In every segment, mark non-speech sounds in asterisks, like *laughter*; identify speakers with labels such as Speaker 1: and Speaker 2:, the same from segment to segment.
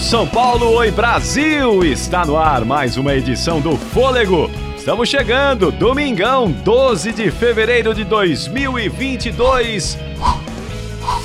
Speaker 1: São Paulo, oi Brasil! Está no ar mais uma edição do Fôlego. Estamos chegando, domingão, 12 de fevereiro de 2022.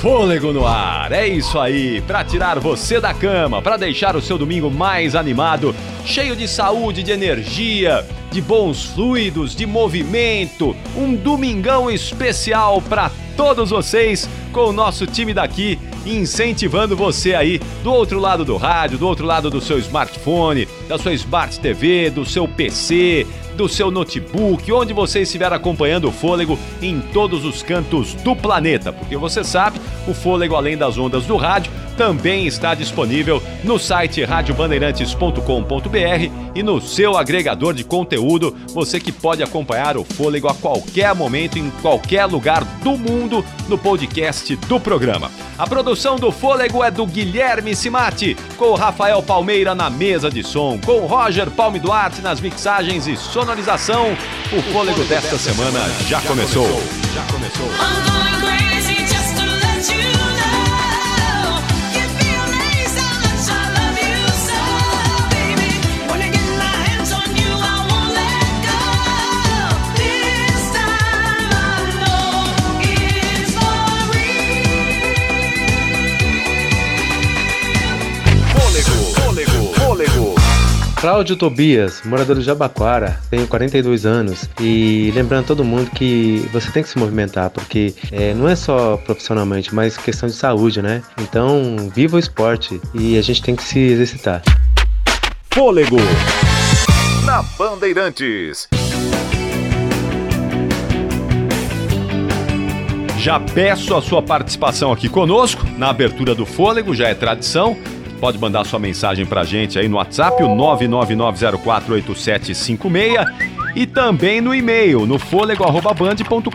Speaker 1: Fôlego no ar, é isso aí, para tirar você da cama, para deixar o seu domingo mais animado, cheio de saúde, de energia, de bons fluidos, de movimento. Um domingão especial para todos vocês com o nosso time daqui incentivando você aí do outro lado do rádio, do outro lado do seu smartphone, da sua Smart TV, do seu PC, do seu notebook, onde você estiver acompanhando o Fôlego em todos os cantos do planeta, porque você sabe, o Fôlego além das ondas do rádio também está disponível no site radiobandeirantes.com.br e no seu agregador de conteúdo, você que pode acompanhar o Fôlego a qualquer momento, em qualquer lugar do mundo, no podcast do programa. A produção do Fôlego é do Guilherme Simati, com o Rafael Palmeira na mesa de som, com o Roger Palme Duarte nas mixagens e sonorização. O Fôlego desta semana já começou. Já começou.
Speaker 2: Cláudio Tobias, morador de Jabaquara, tenho 42 anos e lembrando todo mundo que você tem que se movimentar, porque é, não é só profissionalmente, mas questão de saúde, né? Então, viva o esporte e a gente tem que se exercitar.
Speaker 1: Fôlego na Bandeirantes. Já peço a sua participação aqui conosco na abertura do Fôlego, já é tradição pode mandar sua mensagem pra gente aí no WhatsApp, o 999048756 e também no e-mail, no fôlego.band.com.br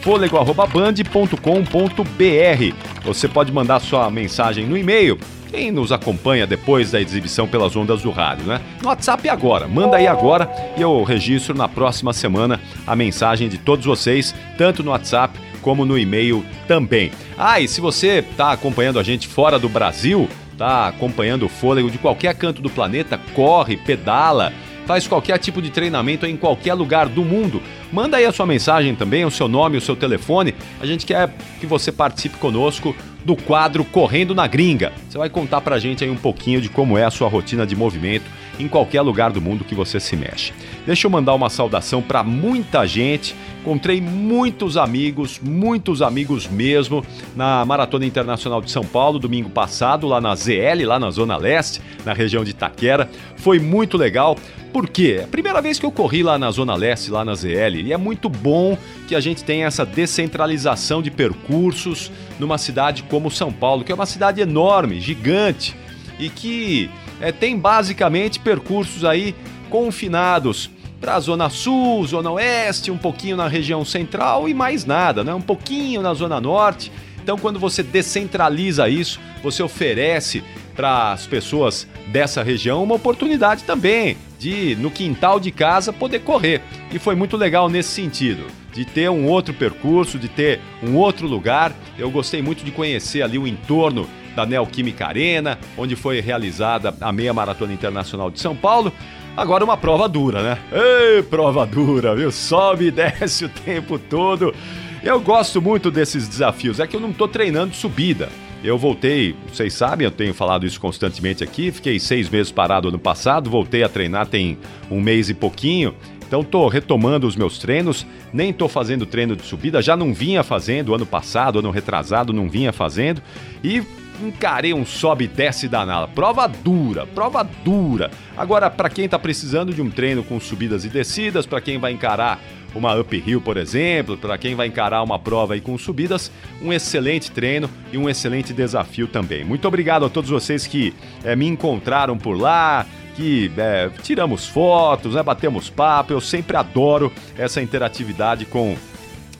Speaker 1: fôlego.band.com.br Você pode mandar sua mensagem no e-mail quem nos acompanha depois da exibição pelas ondas do rádio, né? No WhatsApp agora, manda aí agora e eu registro na próxima semana a mensagem de todos vocês, tanto no WhatsApp como no e-mail também. Ah, e se você está acompanhando a gente fora do Brasil, tá acompanhando o fôlego de qualquer canto do planeta, corre, pedala, faz qualquer tipo de treinamento em qualquer lugar do mundo. Manda aí a sua mensagem também, o seu nome, o seu telefone. A gente quer que você participe conosco do quadro Correndo na Gringa. Você vai contar pra gente aí um pouquinho de como é a sua rotina de movimento em qualquer lugar do mundo que você se mexe. Deixa eu mandar uma saudação para muita gente. Encontrei muitos amigos, muitos amigos mesmo, na Maratona Internacional de São Paulo, domingo passado, lá na ZL, lá na Zona Leste, na região de Itaquera. Foi muito legal. Por quê? É a primeira vez que eu corri lá na Zona Leste, lá na ZL, e é muito bom que a gente tenha essa descentralização de percursos numa cidade como São Paulo, que é uma cidade enorme, gigante, e que é, tem basicamente percursos aí confinados para a Zona Sul, Zona Oeste, um pouquinho na região central e mais nada, né? um pouquinho na Zona Norte. Então, quando você descentraliza isso, você oferece para as pessoas dessa região uma oportunidade também de, no quintal de casa, poder correr. E foi muito legal nesse sentido, de ter um outro percurso, de ter um outro lugar. Eu gostei muito de conhecer ali o entorno da Neoquímica Arena, onde foi realizada a meia maratona internacional de São Paulo. Agora uma prova dura, né? Ei, prova dura, viu? Sobe e desce o tempo todo. Eu gosto muito desses desafios. É que eu não estou treinando subida. Eu voltei, vocês sabem, eu tenho falado isso constantemente aqui. Fiquei seis meses parado ano passado, voltei a treinar tem um mês e pouquinho. Então estou retomando os meus treinos, nem estou fazendo treino de subida, já não vinha fazendo ano passado, ano retrasado, não vinha fazendo. E encarei um sobe e desce danada. Prova dura, prova dura. Agora, para quem está precisando de um treino com subidas e descidas, para quem vai encarar uma uphill, por exemplo, para quem vai encarar uma prova aí com subidas, um excelente treino e um excelente desafio também. Muito obrigado a todos vocês que é, me encontraram por lá, que é, tiramos fotos, né, batemos papo. Eu sempre adoro essa interatividade com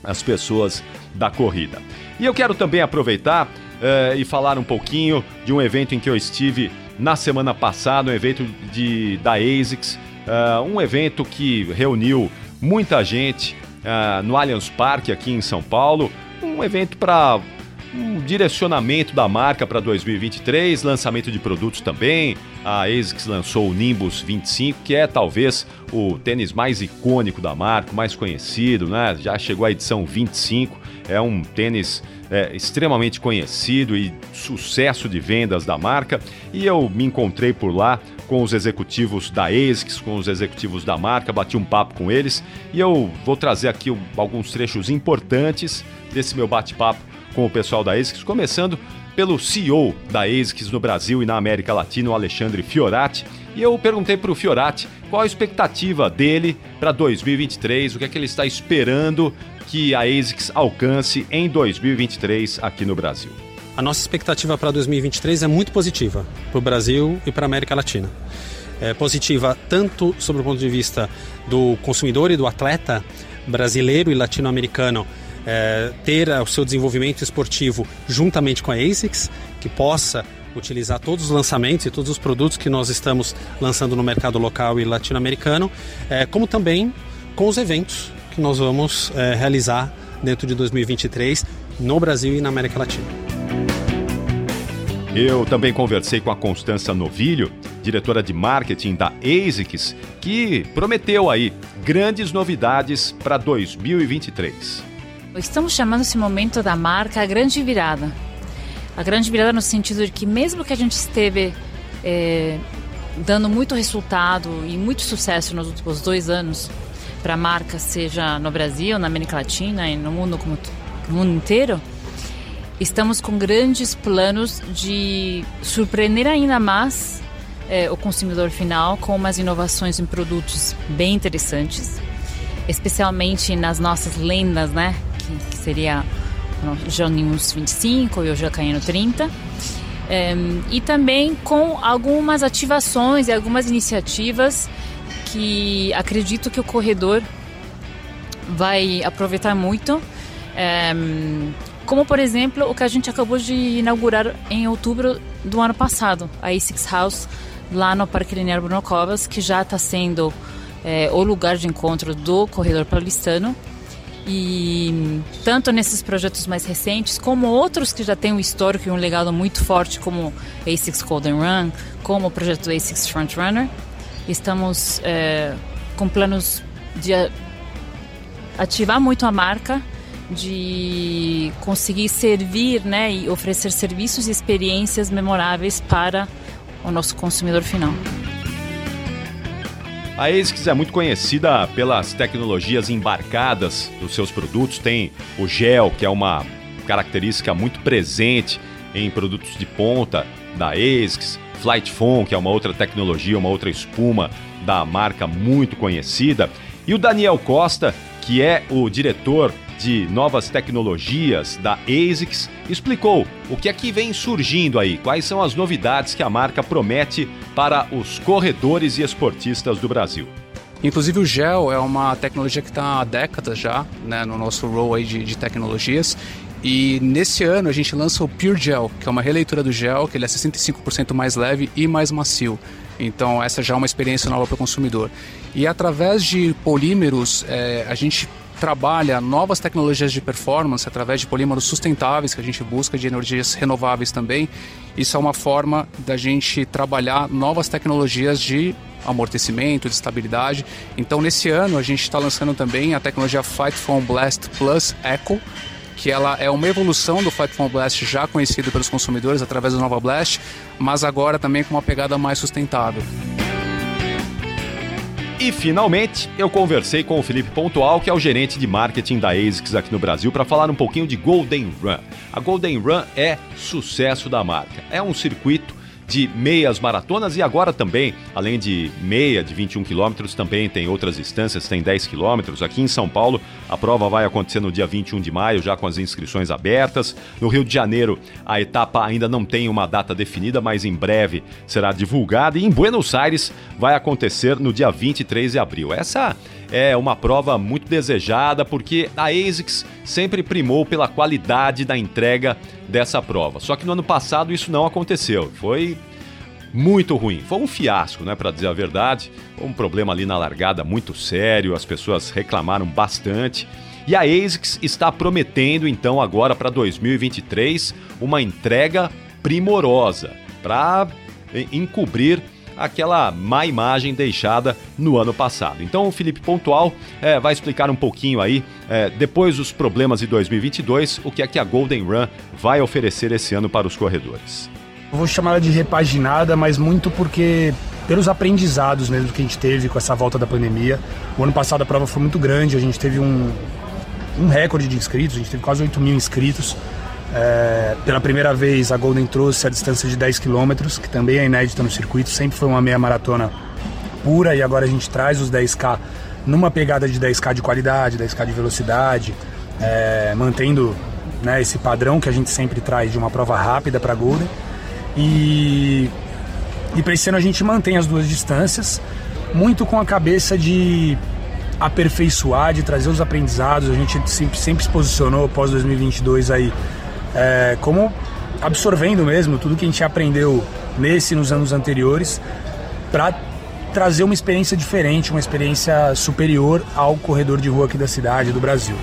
Speaker 1: as pessoas da corrida. E eu quero também aproveitar uh, e falar um pouquinho de um evento em que eu estive na semana passada, um evento de, da ASICS, uh, um evento que reuniu muita gente uh, no Allianz Parque aqui em São Paulo, um evento para um direcionamento da marca para 2023, lançamento de produtos também. A ASICS lançou o Nimbus 25, que é talvez o tênis mais icônico da marca, mais conhecido, né? Já chegou a edição 25, é um tênis é, extremamente conhecido e sucesso de vendas da marca. E eu me encontrei por lá com os executivos da ASICS, com os executivos da marca, bati um papo com eles e eu vou trazer aqui alguns trechos importantes desse meu bate-papo com o pessoal da ASICS, começando pelo CEO da ASICS no Brasil e na América Latina, o Alexandre Fiorati. E eu perguntei para o Fiorati qual a expectativa dele para 2023, o que é que ele está esperando que a ASICS alcance em 2023 aqui no Brasil.
Speaker 3: A nossa expectativa para 2023 é muito positiva para o Brasil e para a América Latina. É positiva tanto sobre o ponto de vista do consumidor e do atleta brasileiro e latino-americano é, ter o seu desenvolvimento esportivo juntamente com a ASICS, que possa utilizar todos os lançamentos e todos os produtos que nós estamos lançando no mercado local e latino-americano, é, como também com os eventos que nós vamos é, realizar dentro de 2023 no Brasil e na América Latina.
Speaker 1: Eu também conversei com a Constança Novilho, diretora de marketing da ASICS, que prometeu aí grandes novidades para 2023.
Speaker 4: Estamos chamando esse momento da marca a grande virada. A grande virada no sentido de que mesmo que a gente esteve é, dando muito resultado e muito sucesso nos últimos dois anos para a marca, seja no Brasil, na América Latina e no mundo como no mundo inteiro, estamos com grandes planos de surpreender ainda mais é, o consumidor final com umas inovações em produtos bem interessantes, especialmente nas nossas lendas, né? Que, que seria o Janimus 25 e o Jacaíno 30. É, e também com algumas ativações e algumas iniciativas que acredito que o corredor vai aproveitar muito. É, como, por exemplo, o que a gente acabou de inaugurar em outubro do ano passado, a A6 House, lá no Parque Linear Bruno Covas, que já está sendo é, o lugar de encontro do corredor paulistano. E tanto nesses projetos mais recentes, como outros que já têm um histórico e um legado muito forte, como ASICS Golden Run, como o projeto ASICS Front Runner, estamos é, com planos de ativar muito a marca de conseguir servir né, e oferecer serviços e experiências memoráveis para o nosso consumidor final.
Speaker 1: A ASICS é muito conhecida pelas tecnologias embarcadas dos seus produtos. Tem o gel, que é uma característica muito presente em produtos de ponta da ASICS. Flight Foam, que é uma outra tecnologia, uma outra espuma da marca muito conhecida. E o Daniel Costa, que é o diretor de novas tecnologias da ASICS, explicou o que é que vem surgindo aí, quais são as novidades que a marca promete para os corredores e esportistas do Brasil.
Speaker 5: Inclusive o gel é uma tecnologia que está há décadas já né, no nosso rol aí de, de tecnologias e nesse ano a gente lança o Pure Gel, que é uma releitura do gel, que ele é 65% mais leve e mais macio. Então essa já é uma experiência nova para o consumidor. E através de polímeros, é, a gente trabalha novas tecnologias de performance através de polímeros sustentáveis que a gente busca, de energias renováveis também. Isso é uma forma da gente trabalhar novas tecnologias de amortecimento, de estabilidade. Então, nesse ano, a gente está lançando também a tecnologia Fight Foam Blast Plus Eco, que ela é uma evolução do Fight Foam Blast já conhecido pelos consumidores através do Nova Blast, mas agora também com uma pegada mais sustentável.
Speaker 1: E finalmente, eu conversei com o Felipe Pontual, que é o gerente de marketing da ASICS aqui no Brasil, para falar um pouquinho de Golden Run. A Golden Run é sucesso da marca. É um circuito de meias maratonas e agora também, além de meia de 21 quilômetros, também tem outras distâncias, tem 10 quilômetros. Aqui em São Paulo, a prova vai acontecer no dia 21 de maio, já com as inscrições abertas. No Rio de Janeiro, a etapa ainda não tem uma data definida, mas em breve será divulgada. E em Buenos Aires vai acontecer no dia 23 de abril. Essa é uma prova muito desejada porque a ASICS sempre primou pela qualidade da entrega dessa prova. Só que no ano passado isso não aconteceu. Foi muito ruim. Foi um fiasco, né, para dizer a verdade. Foi um problema ali na largada muito sério, as pessoas reclamaram bastante. E a ASICS está prometendo então agora para 2023 uma entrega primorosa para encobrir aquela má imagem deixada no ano passado. Então o Felipe Pontual é, vai explicar um pouquinho aí, é, depois dos problemas de 2022, o que é que a Golden Run vai oferecer esse ano para os corredores.
Speaker 6: Eu vou chamar ela de repaginada, mas muito porque pelos aprendizados mesmo que a gente teve com essa volta da pandemia. O ano passado a prova foi muito grande, a gente teve um, um recorde de inscritos, a gente teve quase 8 mil inscritos. É, pela primeira vez a Golden trouxe a distância de 10 km, que também é inédita no circuito, sempre foi uma meia maratona pura e agora a gente traz os 10K numa pegada de 10K de qualidade, 10K de velocidade, é, mantendo né, esse padrão que a gente sempre traz de uma prova rápida para a Golden. E, e para esse ano a gente mantém as duas distâncias, muito com a cabeça de aperfeiçoar, de trazer os aprendizados. A gente sempre, sempre se posicionou pós 2022 aí é, como absorvendo mesmo tudo que a gente aprendeu nesse e nos anos anteriores para trazer uma experiência diferente, uma experiência superior ao corredor de rua aqui da cidade, do Brasil.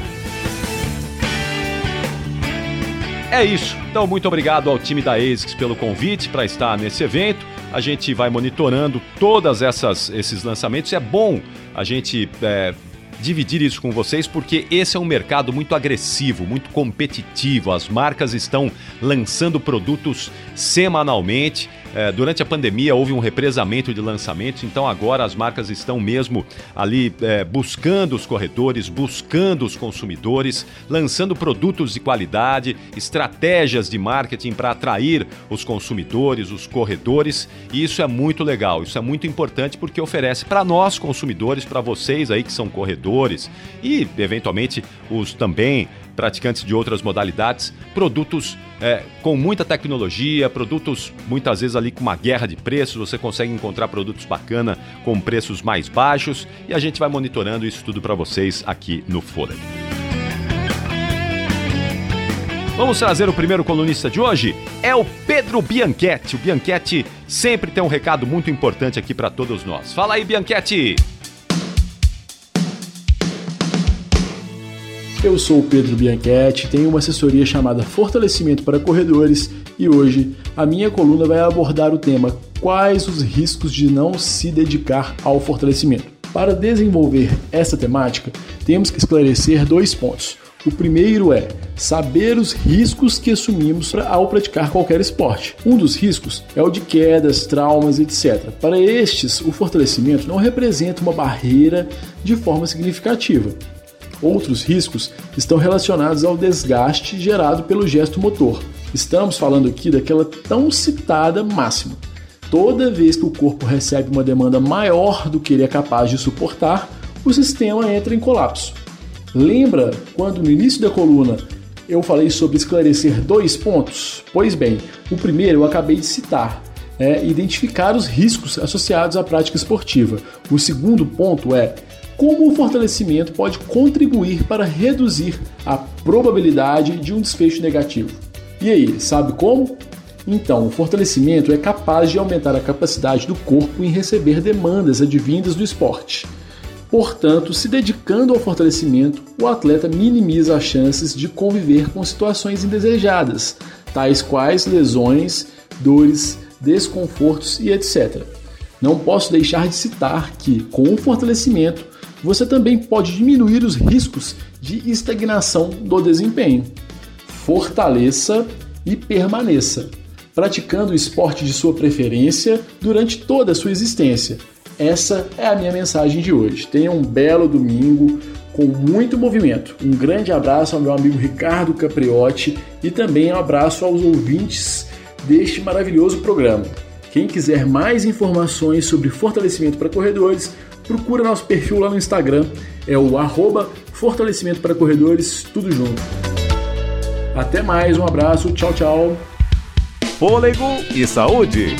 Speaker 1: É isso. Então, muito obrigado ao time da ASICS pelo convite para estar nesse evento. A gente vai monitorando todas essas esses lançamentos. É bom a gente é, dividir isso com vocês porque esse é um mercado muito agressivo, muito competitivo. As marcas estão lançando produtos semanalmente é, durante a pandemia houve um represamento de lançamentos, então agora as marcas estão mesmo ali é, buscando os corredores, buscando os consumidores, lançando produtos de qualidade, estratégias de marketing para atrair os consumidores, os corredores, e isso é muito legal, isso é muito importante porque oferece para nós consumidores, para vocês aí que são corredores e eventualmente os também praticantes de outras modalidades, produtos é, com muita tecnologia, produtos muitas vezes ali com uma guerra de preços, você consegue encontrar produtos bacana com preços mais baixos e a gente vai monitorando isso tudo para vocês aqui no Fôlego. Vamos trazer o primeiro colunista de hoje? É o Pedro Bianchetti. O Bianchetti sempre tem um recado muito importante aqui para todos nós. Fala aí, Bianchetti!
Speaker 7: Eu sou o Pedro Bianchetti, tenho uma assessoria chamada Fortalecimento para Corredores e hoje a minha coluna vai abordar o tema Quais os riscos de não se dedicar ao fortalecimento. Para desenvolver essa temática, temos que esclarecer dois pontos. O primeiro é saber os riscos que assumimos ao praticar qualquer esporte. Um dos riscos é o de quedas, traumas, etc. Para estes, o fortalecimento não representa uma barreira de forma significativa. Outros riscos estão relacionados ao desgaste gerado pelo gesto motor. Estamos falando aqui daquela tão citada máxima. Toda vez que o corpo recebe uma demanda maior do que ele é capaz de suportar, o sistema entra em colapso. Lembra quando no início da coluna eu falei sobre esclarecer dois pontos? Pois bem, o primeiro eu acabei de citar, é identificar os riscos associados à prática esportiva. O segundo ponto é como o fortalecimento pode contribuir para reduzir a probabilidade de um desfecho negativo. E aí, sabe como? Então, o fortalecimento é capaz de aumentar a capacidade do corpo em receber demandas advindas do esporte. Portanto, se dedicando ao fortalecimento, o atleta minimiza as chances de conviver com situações indesejadas, tais quais lesões, dores, desconfortos e etc. Não posso deixar de citar que, com o fortalecimento, você também pode diminuir os riscos de estagnação do desempenho. Fortaleça e permaneça, praticando o esporte de sua preferência durante toda a sua existência. Essa é a minha mensagem de hoje. Tenha um belo domingo com muito movimento. Um grande abraço ao meu amigo Ricardo Capriotti e também um abraço aos ouvintes deste maravilhoso programa. Quem quiser mais informações sobre fortalecimento para corredores, procura nosso perfil lá no Instagram, é o arroba Fortalecimento para Corredores, tudo junto. Até mais, um abraço, tchau, tchau.
Speaker 1: Fôlego e saúde.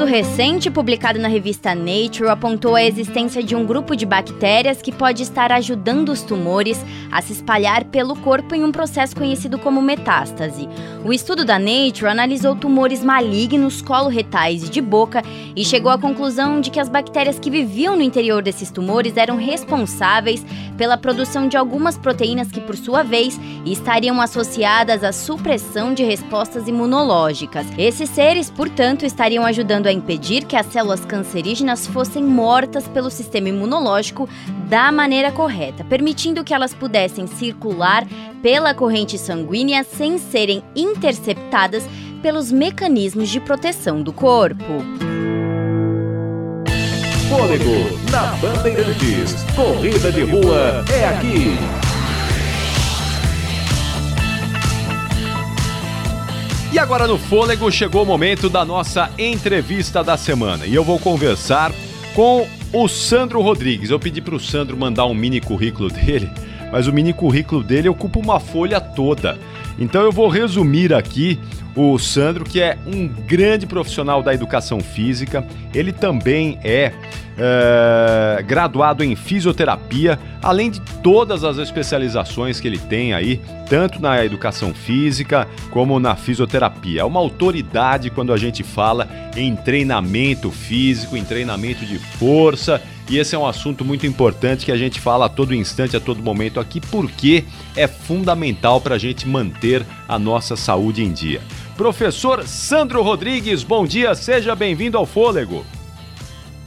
Speaker 8: Estudo recente publicado na revista Nature apontou a existência de um grupo de bactérias que pode estar ajudando os tumores a se espalhar pelo corpo em um processo conhecido como metástase. O estudo da Nature analisou tumores malignos coloretais e de boca e chegou à conclusão de que as bactérias que viviam no interior desses tumores eram responsáveis pela produção de algumas proteínas que, por sua vez, estariam associadas à supressão de respostas imunológicas. Esses seres, portanto, estariam ajudando a impedir que as células cancerígenas fossem mortas pelo sistema imunológico da maneira correta, permitindo que elas pudessem circular pela corrente sanguínea sem serem interceptadas pelos mecanismos de proteção do corpo.
Speaker 9: Fôlego na Bandeirantes. Corrida de rua é aqui.
Speaker 1: E agora no Fôlego chegou o momento da nossa entrevista da semana. E eu vou conversar com o Sandro Rodrigues. Eu pedi para o Sandro mandar um mini currículo dele, mas o mini currículo dele ocupa uma folha toda. Então eu vou resumir aqui o Sandro, que é um grande profissional da educação física. Ele também é é, graduado em fisioterapia, além de todas as especializações que ele tem aí, tanto na educação física como na fisioterapia. É uma autoridade quando a gente fala em treinamento físico, em treinamento de força. E esse é um assunto muito importante que a gente fala a todo instante, a todo momento aqui, porque é fundamental para a gente manter a nossa saúde em dia. Professor Sandro Rodrigues, bom dia, seja bem-vindo ao Fôlego.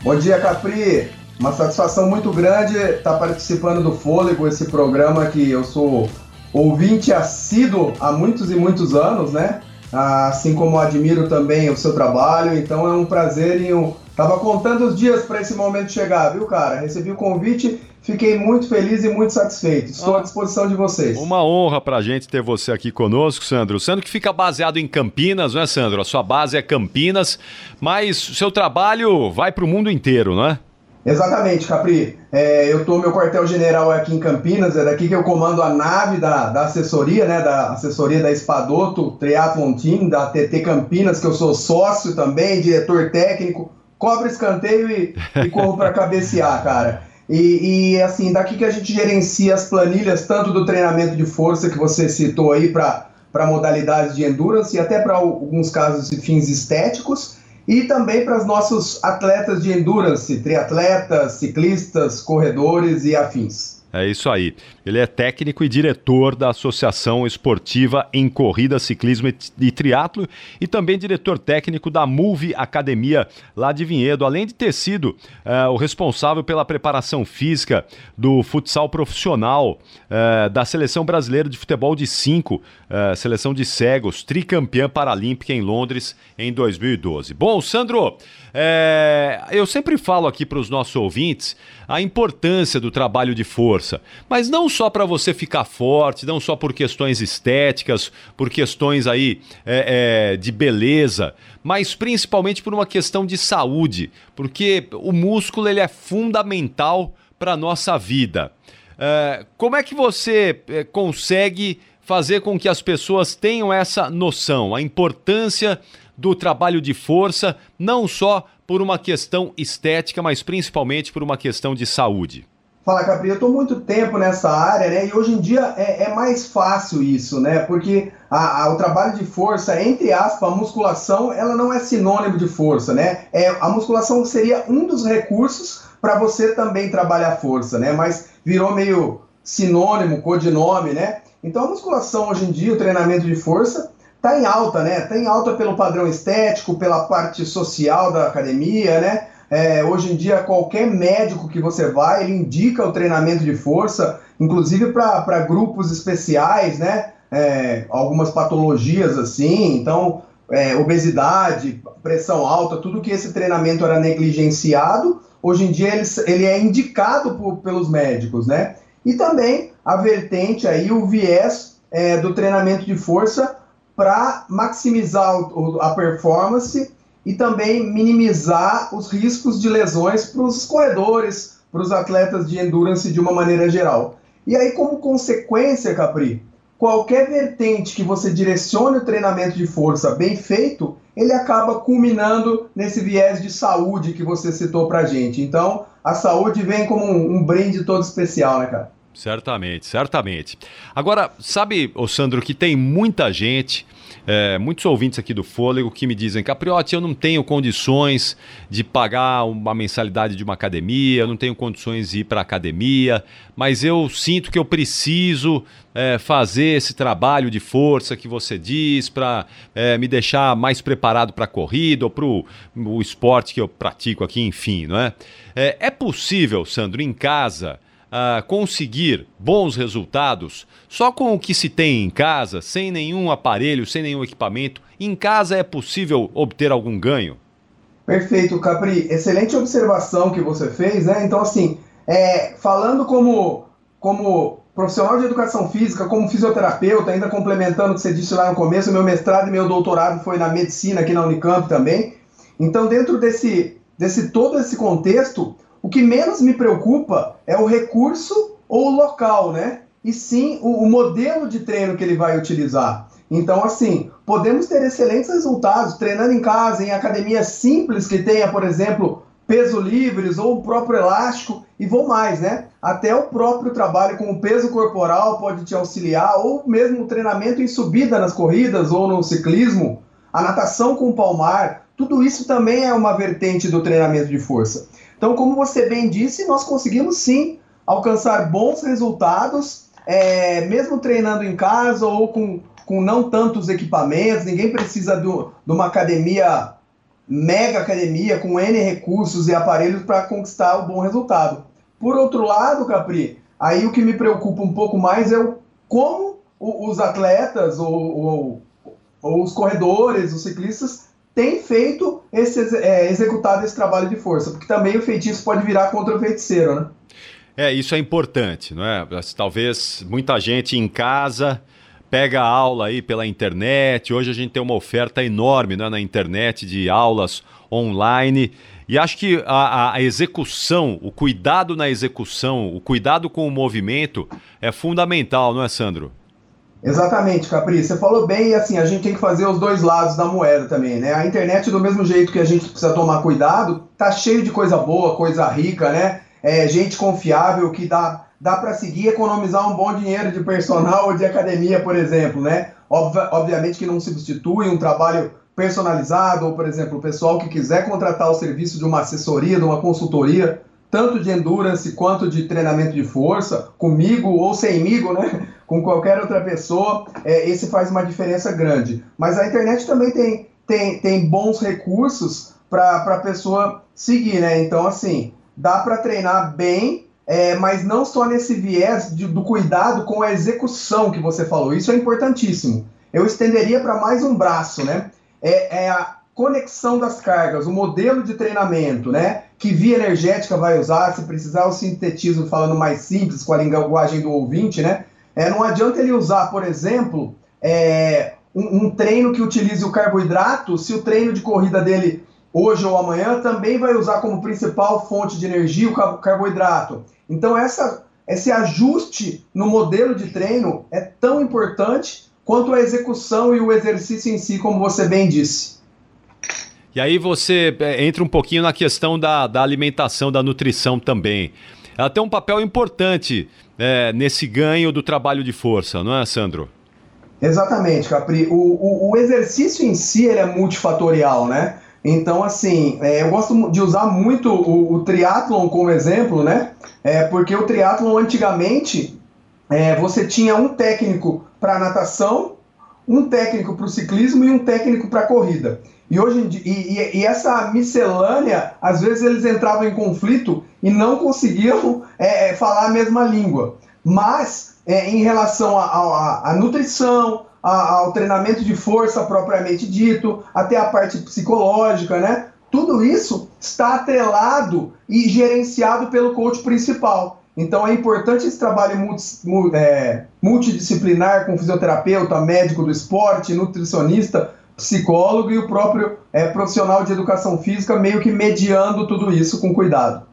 Speaker 10: Bom dia, Capri. Uma satisfação muito grande estar participando do Fôlego, esse programa que eu sou ouvinte assíduo há muitos e muitos anos, né? Assim como admiro também o seu trabalho, então é um prazer e um... Tava contando os dias para esse momento chegar, viu, cara? Recebi o convite Fiquei muito feliz e muito satisfeito. Estou ah, à disposição de vocês.
Speaker 1: Uma honra para a gente ter você aqui conosco, Sandro. Sandro que fica baseado em Campinas, não é, Sandro? A sua base é Campinas, mas seu trabalho vai para o mundo inteiro, não é?
Speaker 10: Exatamente, Capri. É, eu estou meu quartel-general aqui em Campinas, é daqui que eu comando a nave da, da assessoria, né? Da assessoria da Espadoto Triathlon Team, da TT Campinas, que eu sou sócio também, diretor técnico, cobro escanteio e, e corro para cabecear, cara. E, e, assim, daqui que a gente gerencia as planilhas, tanto do treinamento de força que você citou aí para modalidades de endurance e até para alguns casos de fins estéticos, e também para os nossos atletas de endurance, triatletas, ciclistas, corredores e afins.
Speaker 1: É isso aí. Ele é técnico e diretor da Associação Esportiva em Corrida, Ciclismo e Triatlo e também diretor técnico da Move Academia lá de Vinhedo, além de ter sido uh, o responsável pela preparação física do futsal profissional uh, da Seleção Brasileira de Futebol de 5, uh, eh, seleção de cegos, tricampeã paralímpica em Londres em 2012. Bom, Sandro, eu sempre falo aqui para os nossos ouvintes a importância do trabalho de força, mas não só para você ficar forte, não só por questões estéticas, por questões aí é, é, de beleza, mas principalmente por uma questão de saúde, porque o músculo ele é fundamental para a nossa vida. É, como é que você é, consegue fazer com que as pessoas tenham essa noção, a importância do trabalho de força, não só por uma questão estética, mas principalmente por uma questão de saúde?
Speaker 10: Fala, Capri, eu estou muito tempo nessa área, né? E hoje em dia é, é mais fácil isso, né? Porque a, a, o trabalho de força, entre aspas, a musculação, ela não é sinônimo de força, né? É, a musculação seria um dos recursos para você também trabalhar força, né? Mas virou meio sinônimo, codinome, né? Então a musculação hoje em dia, o treinamento de força, tá em alta, né? Tá em alta pelo padrão estético, pela parte social da academia, né? É, hoje em dia, qualquer médico que você vai, ele indica o treinamento de força, inclusive para grupos especiais, né? É, algumas patologias assim, então é, obesidade, pressão alta, tudo que esse treinamento era negligenciado, hoje em dia ele, ele é indicado por, pelos médicos, né? E também a vertente aí, o viés é, do treinamento de força para maximizar a performance e também minimizar os riscos de lesões para os corredores, para os atletas de endurance de uma maneira geral. E aí, como consequência, Capri, qualquer vertente que você direcione o treinamento de força bem feito, ele acaba culminando nesse viés de saúde que você citou pra gente. Então, a saúde vem como um, um brinde todo especial, né, cara?
Speaker 1: Certamente, certamente. Agora, sabe, ô Sandro, que tem muita gente, é, muitos ouvintes aqui do Fôlego que me dizem, Capriotti, eu não tenho condições de pagar uma mensalidade de uma academia, eu não tenho condições de ir para academia, mas eu sinto que eu preciso é, fazer esse trabalho de força que você diz para é, me deixar mais preparado para a corrida ou para o esporte que eu pratico aqui, enfim, não é? É, é possível, Sandro, em casa uh, conseguir bons resultados só com o que se tem em casa, sem nenhum aparelho, sem nenhum equipamento? Em casa é possível obter algum ganho?
Speaker 10: Perfeito, Capri. Excelente observação que você fez, né? Então, assim, é, falando como, como profissional de educação física, como fisioterapeuta, ainda complementando o que você disse lá no começo, meu mestrado e meu doutorado foi na medicina aqui na Unicamp também. Então, dentro desse, desse todo esse contexto, o que menos me preocupa é o recurso ou o local, né? E sim o, o modelo de treino que ele vai utilizar. Então, assim, podemos ter excelentes resultados treinando em casa, em academias simples que tenha, por exemplo, peso livres ou o próprio elástico e vou mais, né? Até o próprio trabalho com o peso corporal pode te auxiliar, ou mesmo o treinamento em subida nas corridas ou no ciclismo, a natação com palmar, tudo isso também é uma vertente do treinamento de força. Então, como você bem disse, nós conseguimos sim alcançar bons resultados, é, mesmo treinando em casa ou com, com não tantos equipamentos, ninguém precisa do, de uma academia, mega academia, com N recursos e aparelhos para conquistar o bom resultado. Por outro lado, Capri, aí o que me preocupa um pouco mais é o, como os atletas ou, ou, ou os corredores, os ciclistas, tem feito esse, é, executado esse trabalho de força, porque também o feitiço pode virar contra o feiticeiro, né?
Speaker 1: É, isso é importante, não é? Talvez muita gente em casa pega aula aí pela internet. Hoje a gente tem uma oferta enorme né, na internet de aulas online. E acho que a, a, execução, o cuidado na execução, o cuidado com o movimento é fundamental, não é, Sandro?
Speaker 10: Exatamente, Capri. Você falou bem e assim, a gente tem que fazer os dois lados da moeda também, né? A internet, do mesmo jeito que a gente precisa tomar cuidado, tá cheio de coisa boa, coisa rica, né? É, gente confiável que dá, dá para seguir economizar um bom dinheiro de personal *laughs* ou de academia, por exemplo, né? Ob obviamente que não substitui um trabalho personalizado, ou, por exemplo, o pessoal que quiser contratar o serviço de uma assessoria, de uma consultoria, tanto de endurance quanto de treinamento de força, comigo ou semigo, né? *laughs* com qualquer outra pessoa, é, esse faz uma diferença grande. Mas a internet também tem, tem, tem bons recursos para a pessoa seguir, né? Então, assim, dá para treinar bem, é, mas não só nesse viés de, do cuidado com a execução que você falou. Isso é importantíssimo. Eu estenderia para mais um braço, né? É, é, a conexão das cargas, o modelo de treinamento, né? Que via energética vai usar, se precisar, o sintetismo falando mais simples, com a linguagem do ouvinte, né? É, não adianta ele usar, por exemplo, é, um, um, treino que utilize o carboidrato, se o treino de corrida dele hoje ou amanhã também vai usar como principal fonte de energia o carboidrato. Então essa, esse ajuste no modelo de treino é tão importante quanto a execução e o exercício em si, como você bem disse.
Speaker 1: E aí você é, entra um pouquinho na questão da, da alimentação, da nutrição também ela tem um papel importante é, nesse ganho do trabalho de força, não é, Sandro?
Speaker 10: Exatamente, Capri. O, o, o exercício em si é multifatorial, né? Então, assim, é, eu gosto de usar muito o, o triatlon como exemplo, né? É, porque o triatlon antigamente é, você tinha um técnico para natação, um técnico para o ciclismo e um técnico para corrida. E, hoje, e, e, essa miscelânea, às vezes eles entravam em conflito e não conseguiam *laughs* é, é falar a mesma língua. Mas, é, em relação à nutrição, a, ao treinamento de força propriamente dito, até a parte psicológica, né? Tudo isso está atrelado e gerenciado pelo coach principal. Então é importante esse trabalho é, multidisciplinar com fisioterapeuta, médico do esporte, nutricionista, psicólogo e o próprio é, profissional de educação física meio que mediando tudo isso com cuidado.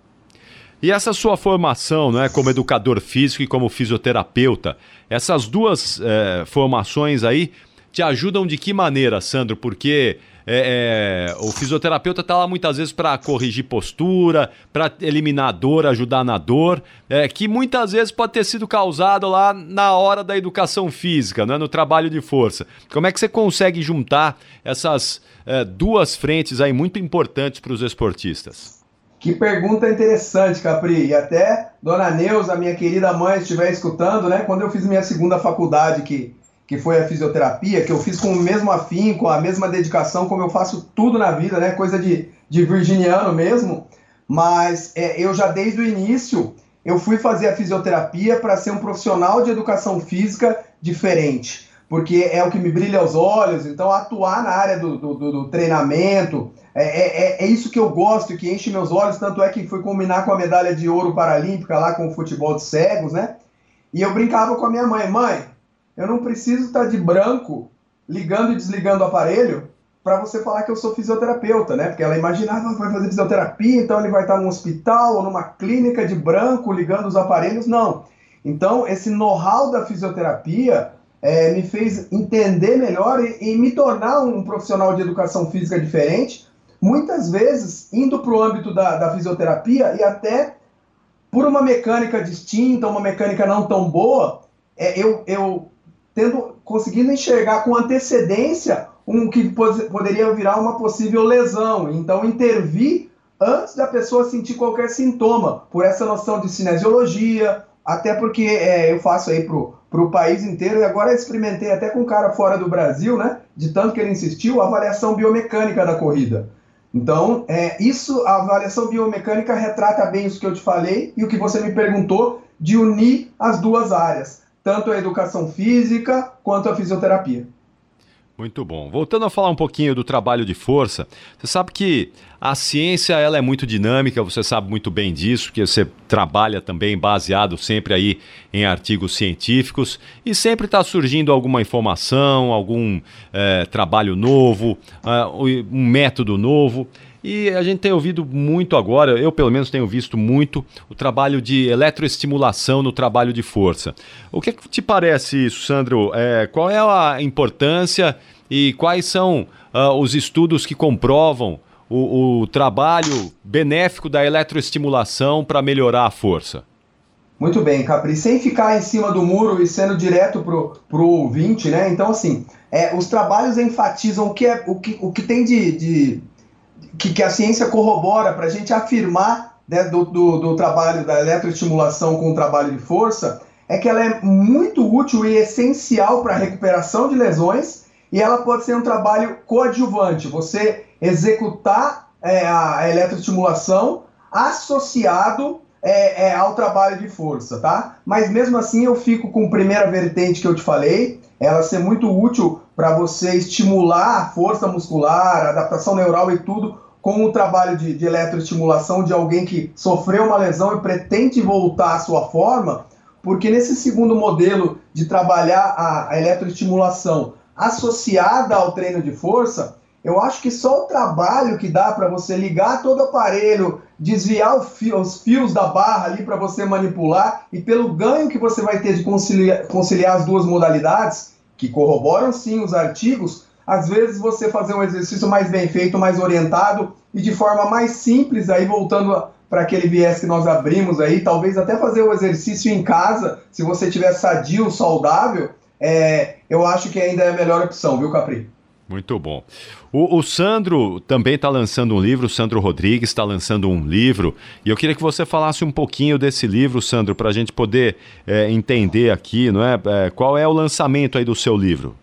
Speaker 1: E essa sua formação, né, como educador físico e como fisioterapeuta, essas duas é, formações aí te ajudam de que maneira, Sandro? Porque é, é, o fisioterapeuta está lá muitas vezes para corrigir postura, para eliminar dor, ajudar na dor, é, que muitas vezes pode ter sido causado lá na hora da educação física, né, no trabalho de força. Como é que você consegue juntar essas é, duas frentes aí muito importantes para os esportistas?
Speaker 10: Que pergunta interessante, Capri. E até Dona Neuza, minha querida mãe, estiver escutando, né? Quando eu fiz minha segunda faculdade, que que foi a fisioterapia, que eu fiz com o mesmo afinco, a mesma dedicação, como eu faço tudo na vida, né? Coisa de, de virginiano mesmo. Mas é, eu já desde o início eu fui fazer a fisioterapia para ser um profissional de educação física diferente, porque é o que me brilha aos olhos. Então, atuar na área do, do, do treinamento é, é, é, é isso que eu gosto, que enche meus olhos. Tanto é que fui combinar com a medalha de ouro paralímpica lá com o futebol de cegos, né? E eu brincava com a minha mãe, mãe, eu não preciso estar de branco ligando e desligando o aparelho para você falar que eu sou fisioterapeuta, né? Porque ela imaginava que vai fazer fisioterapia, então ele vai estar num hospital ou numa clínica de branco ligando os aparelhos. Não. Então, esse know-how da fisioterapia é, me fez entender melhor e, e, me tornar um profissional de educação física diferente, muitas vezes indo para o âmbito da, da fisioterapia e até por uma mecânica distinta, uma mecânica não tão boa, é, eu, eu tendo conseguindo enxergar com antecedência um que poderia virar uma possível lesão. Então, intervir antes da pessoa sentir qualquer sintoma, por essa noção de cinesiologia, até porque é, eu faço aí pro, pro país inteiro, e agora experimentei até com um cara fora do Brasil, né? De tanto que ele insistiu, a avaliação biomecânica da corrida. Então, é, isso, a avaliação biomecânica retrata bem isso que eu te falei e o que você me perguntou de unir as duas áreas tanto a educação física quanto a fisioterapia.
Speaker 1: Muito bom. Voltando a falar um pouquinho do trabalho de força, você sabe que a ciência ela é muito dinâmica, você sabe muito bem disso, que você trabalha também baseado sempre aí em artigos científicos e sempre está surgindo alguma informação, algum é, trabalho novo, uh, um método novo. E a gente tem ouvido muito agora, eu pelo menos tenho visto muito, o trabalho de eletroestimulação no trabalho de força. O que, que te parece isso, Sandro? É, qual é a importância e quais são uh, os estudos que comprovam o, o trabalho benéfico da eletroestimulação para melhorar a força?
Speaker 10: Muito bem, Capri. Sem ficar em cima do muro e sendo direto pro, pro ouvinte, né? Então, assim, é, os trabalhos enfatizam o que, é, o que, o que tem de, de que, que a ciência corrobora para a gente afirmar né, do, do, do, trabalho da eletroestimulação com o trabalho de força é que ela é muito útil e essencial para a recuperação de lesões e ela pode ser um trabalho coadjuvante, você executar é, a eletroestimulação associado é, é, ao trabalho de força, tá? Mas mesmo assim eu fico com a primeira vertente que eu te falei, ela ser muito útil para você estimular a força muscular, a adaptação neural e tudo, com o trabalho de, de eletroestimulação de alguém que sofreu uma lesão e pretende voltar à sua forma, porque nesse segundo modelo de trabalhar a, a eletroestimulação associada ao treino de força, eu acho que só o trabalho que dá para você ligar todo o aparelho, desviar fio, os fios da barra ali para você manipular e pelo ganho que você vai ter de conciliar, conciliar as duas modalidades, que corroboram sim os artigos, às vezes você fazer um exercício mais bem feito, mais orientado e de forma mais simples, aí voltando para aquele viés que nós abrimos aí, talvez até fazer o exercício em casa, se você estiver sadio, saudável, é, eu acho que ainda é a melhor opção, viu, Capri?
Speaker 1: Muito bom. O, o Sandro também está lançando um livro, o Sandro Rodrigues está lançando um livro, e eu queria que você falasse um pouquinho desse livro, Sandro, para a gente poder é, entender aqui, não é? é? Qual é o lançamento aí do seu livro?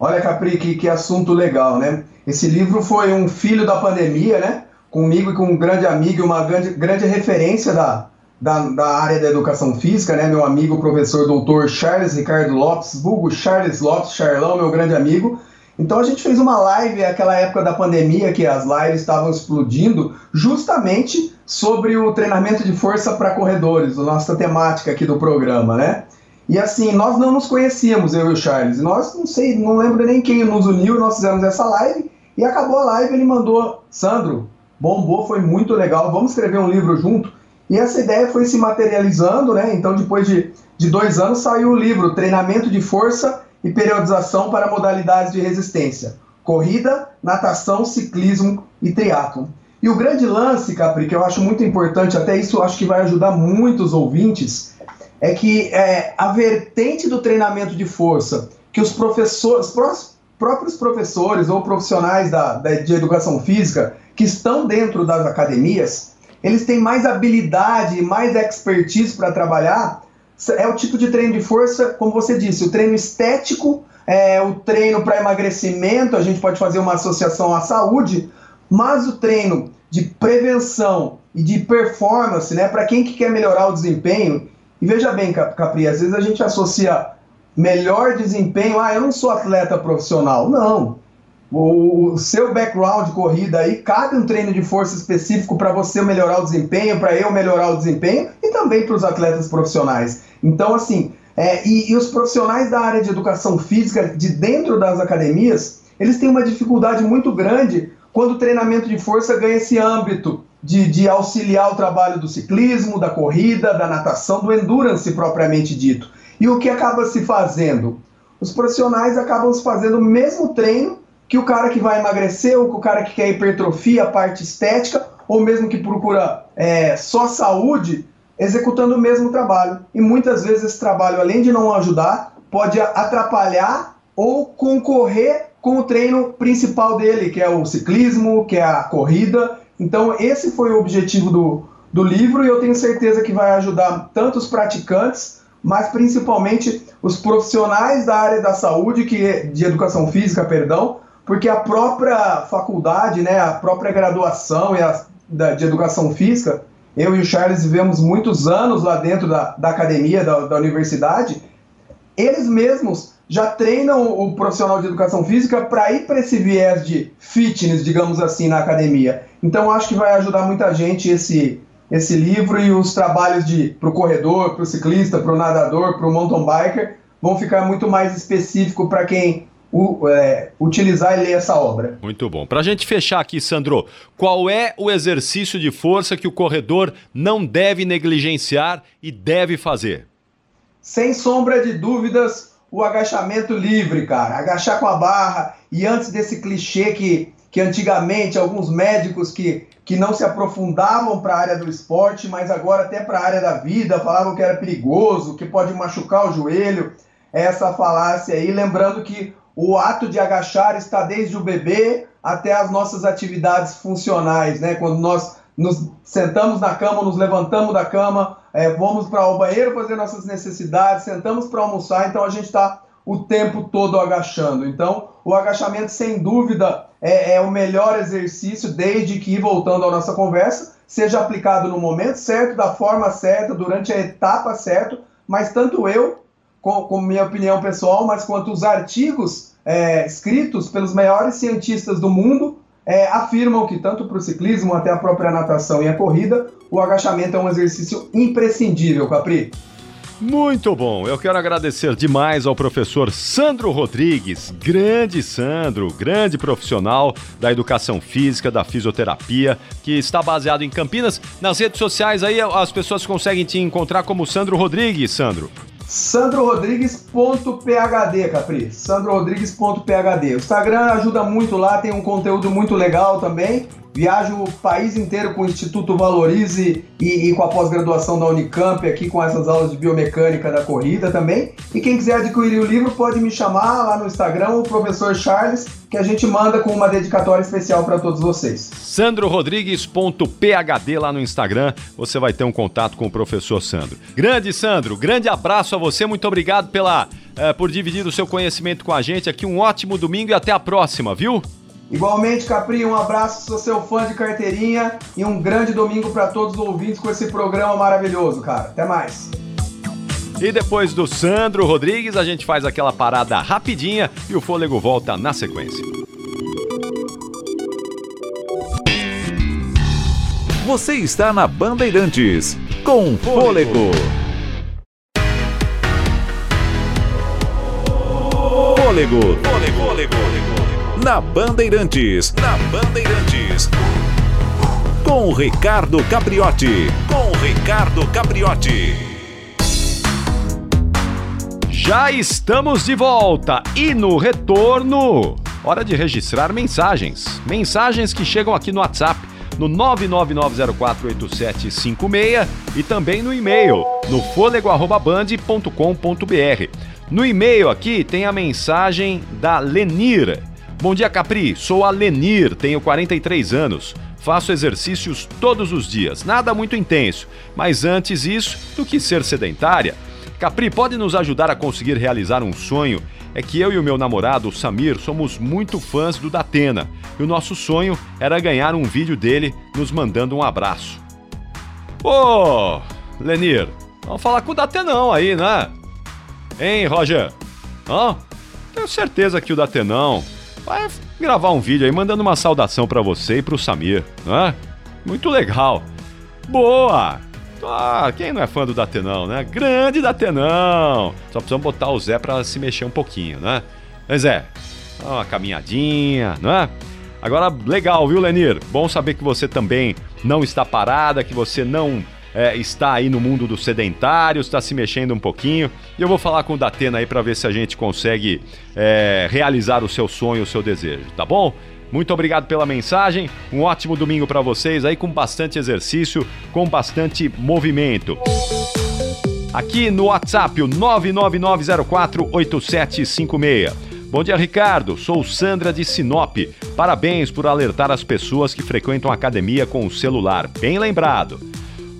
Speaker 10: Olha, Capri, que, que assunto legal, né? Esse livro foi um filho da pandemia, né? Comigo e com um grande amigo e uma grande, grande referência da, da, da, área da educação física, né? Meu amigo, professor doutor Charles Ricardo Lopes, vulgo Charles Lopes, Charlão, meu grande amigo, então a gente fez uma live naquela época da pandemia que as lives estavam explodindo, justamente sobre o treinamento de força para corredores, a nossa temática aqui do programa, né? E assim, nós não nos conhecíamos, eu e o Charles. Nós não sei, não lembro nem quem nos uniu, nós fizemos essa live e acabou a live, ele mandou, Sandro, bombou, foi muito legal, vamos escrever um livro junto. E essa ideia foi se materializando, né? Então, depois de, de dois anos, saiu o livro Treinamento de Força e periodização para modalidades de resistência. corrida, natação, ciclismo e triatlo. E o grande lance, Capri, que eu acho muito importante, até isso acho que vai ajudar muitos ouvintes, é que é, a vertente do treinamento de força que os professores, os próprios professores ou profissionais da, da, de educação física que estão dentro das academias, eles têm mais habilidade, mais expertise para trabalhar. É o tipo de treino de força, como você disse, o treino estético, é, o treino para emagrecimento, a gente pode fazer uma associação à saúde, mas o treino de prevenção e de performance, né, para quem que quer melhorar o desempenho, e veja bem, Capri, às vezes a gente associa melhor desempenho, ah, eu não sou atleta profissional. Não. O, seu background de corrida aí, cabe um treino de força específico para você melhorar o desempenho, para eu melhorar o desempenho e também para os atletas profissionais. Então, assim, é, e, e os profissionais da área de educação física, de dentro das academias, eles têm uma dificuldade muito grande quando o treinamento de força ganha esse âmbito de, de, auxiliar o trabalho do ciclismo, da corrida, da natação, do endurance propriamente dito. E o que acaba se fazendo? Os profissionais acabam se fazendo o mesmo treino que o cara que vai emagrecer, ou que o cara que quer hipertrofia, a parte estética, ou mesmo que procura é, só saúde, executando o mesmo trabalho. E muitas vezes esse trabalho, além de não ajudar, pode atrapalhar ou concorrer com o treino principal dele, que é o ciclismo, que é a corrida. Então, esse foi o objetivo do, do livro e eu tenho certeza que vai ajudar tanto os praticantes, mas principalmente os profissionais da área da saúde, que de educação física, perdão, porque a própria faculdade, né, a própria graduação e a, da, de educação física, eu e o Charles vivemos muitos anos lá dentro da, da academia, da, da universidade, eles mesmos já treinam o profissional de educação física para ir para esse viés de fitness, digamos assim, na academia. Então acho que vai ajudar muita gente esse esse livro e os trabalhos de para o corredor, para o ciclista, para o nadador, para o mountain biker vão ficar muito mais específico para quem é, utilizar e ler essa obra.
Speaker 1: Muito bom. Para a gente fechar aqui, Sandro, qual é o exercício de força que o corredor não deve negligenciar e deve fazer?
Speaker 10: Sem sombra de dúvidas, o agachamento livre, cara. Agachar com a barra. E antes desse clichê que, que antigamente alguns médicos que, que não se aprofundavam para a área do esporte, mas agora até para a área da vida, falavam que era perigoso, que pode machucar o joelho. Essa falácia aí, lembrando que o ato de agachar está desde o bebê até as nossas atividades funcionais, né? Quando nós nos sentamos na cama, nos levantamos da cama, é, vamos para o banheiro fazer nossas necessidades, sentamos para almoçar, então a gente está o tempo todo agachando. Então, o agachamento, sem dúvida, é, é, o melhor exercício, desde que, voltando à nossa conversa, seja aplicado no momento certo, da forma certa, durante a etapa certa, mas tanto eu, com, com minha opinião pessoal, mas quanto os artigos é, escritos pelos maiores cientistas do mundo, é, afirmam que tanto para o ciclismo até a própria natação e a corrida, o agachamento é um exercício imprescindível, Capri.
Speaker 1: Muito bom, eu quero agradecer demais ao professor Sandro Rodrigues, grande Sandro, grande profissional da educação física, da fisioterapia, que está baseado em Campinas. Nas redes sociais aí as pessoas conseguem te encontrar como Sandro Rodrigues, Sandro
Speaker 10: sandrorodrigues.phd, Capri. sandrorodrigues.phd. O Instagram ajuda muito lá, tem um conteúdo muito legal também. Viajo o país inteiro com o Instituto Valorize e, e com a pós-graduação da Unicamp, aqui com essas aulas de biomecânica da corrida também. E quem quiser adquirir o livro pode me chamar lá no Instagram, o professor Charles, que a gente manda com uma dedicatória especial para todos vocês.
Speaker 1: sandrorodrigues.phd lá no Instagram, você vai ter um contato com o professor Sandro. Grande Sandro, grande abraço a você, muito obrigado pela, uh, por dividir o seu conhecimento com a gente aqui. Um ótimo domingo e até a próxima, viu?
Speaker 10: Igualmente, Capri, um abraço, sou seu fã de carteirinha e um grande domingo para todos os ouvintes com esse programa maravilhoso, cara. Até mais.
Speaker 1: E depois do Sandro Rodrigues, a gente faz aquela parada rapidinha e o fôlego volta na sequência.
Speaker 9: Você está na Bandeirantes com Fôlego. Fôlego. Fôlego. Fôlego na Bandeirantes. Na Bandeirantes. Com Ricardo Capriotti. Com Ricardo Capriotti.
Speaker 1: Já estamos de volta e no retorno. hora de registrar mensagens. Mensagens que chegam aqui no WhatsApp no 999048756 e também no e-mail no fôlego@band.com.br. No e-mail aqui tem a mensagem da Lenir. Bom dia, Capri. Sou a Lenir, tenho 43 anos. Faço exercícios todos os dias, nada muito intenso, mas antes isso do que ser sedentária. Capri pode nos ajudar a conseguir realizar um sonho. É que eu e o meu namorado, o Samir, somos muito fãs do Datena e o nosso sonho era ganhar um vídeo dele nos mandando um abraço. Ô, Lenir, vamos falar com o Datenão aí, né? Hein, Roger? Hã? Tenho certeza que o Datenão vai gravar um vídeo aí mandando uma saudação para você e pro Samir, né? Muito legal. Boa! Ah, quem não é fã do Datenão, né? Grande Datenão! Só precisamos botar o Zé pra se mexer um pouquinho, né? Mas Zé, uma caminhadinha, né? Agora, legal, viu, Lenir? Bom saber que você também não está parada, que você não é, está aí no mundo dos sedentários, está se mexendo um pouquinho. E eu vou falar com o Datena aí para ver se a gente consegue é, realizar o seu sonho, o seu desejo, tá bom? Muito obrigado pela mensagem. Um ótimo domingo para vocês aí com bastante exercício, com bastante movimento. Aqui no WhatsApp, o 999048756. Bom dia, Ricardo. Sou Sandra de Sinop. Parabéns por alertar as pessoas que frequentam a academia com o celular. Bem lembrado.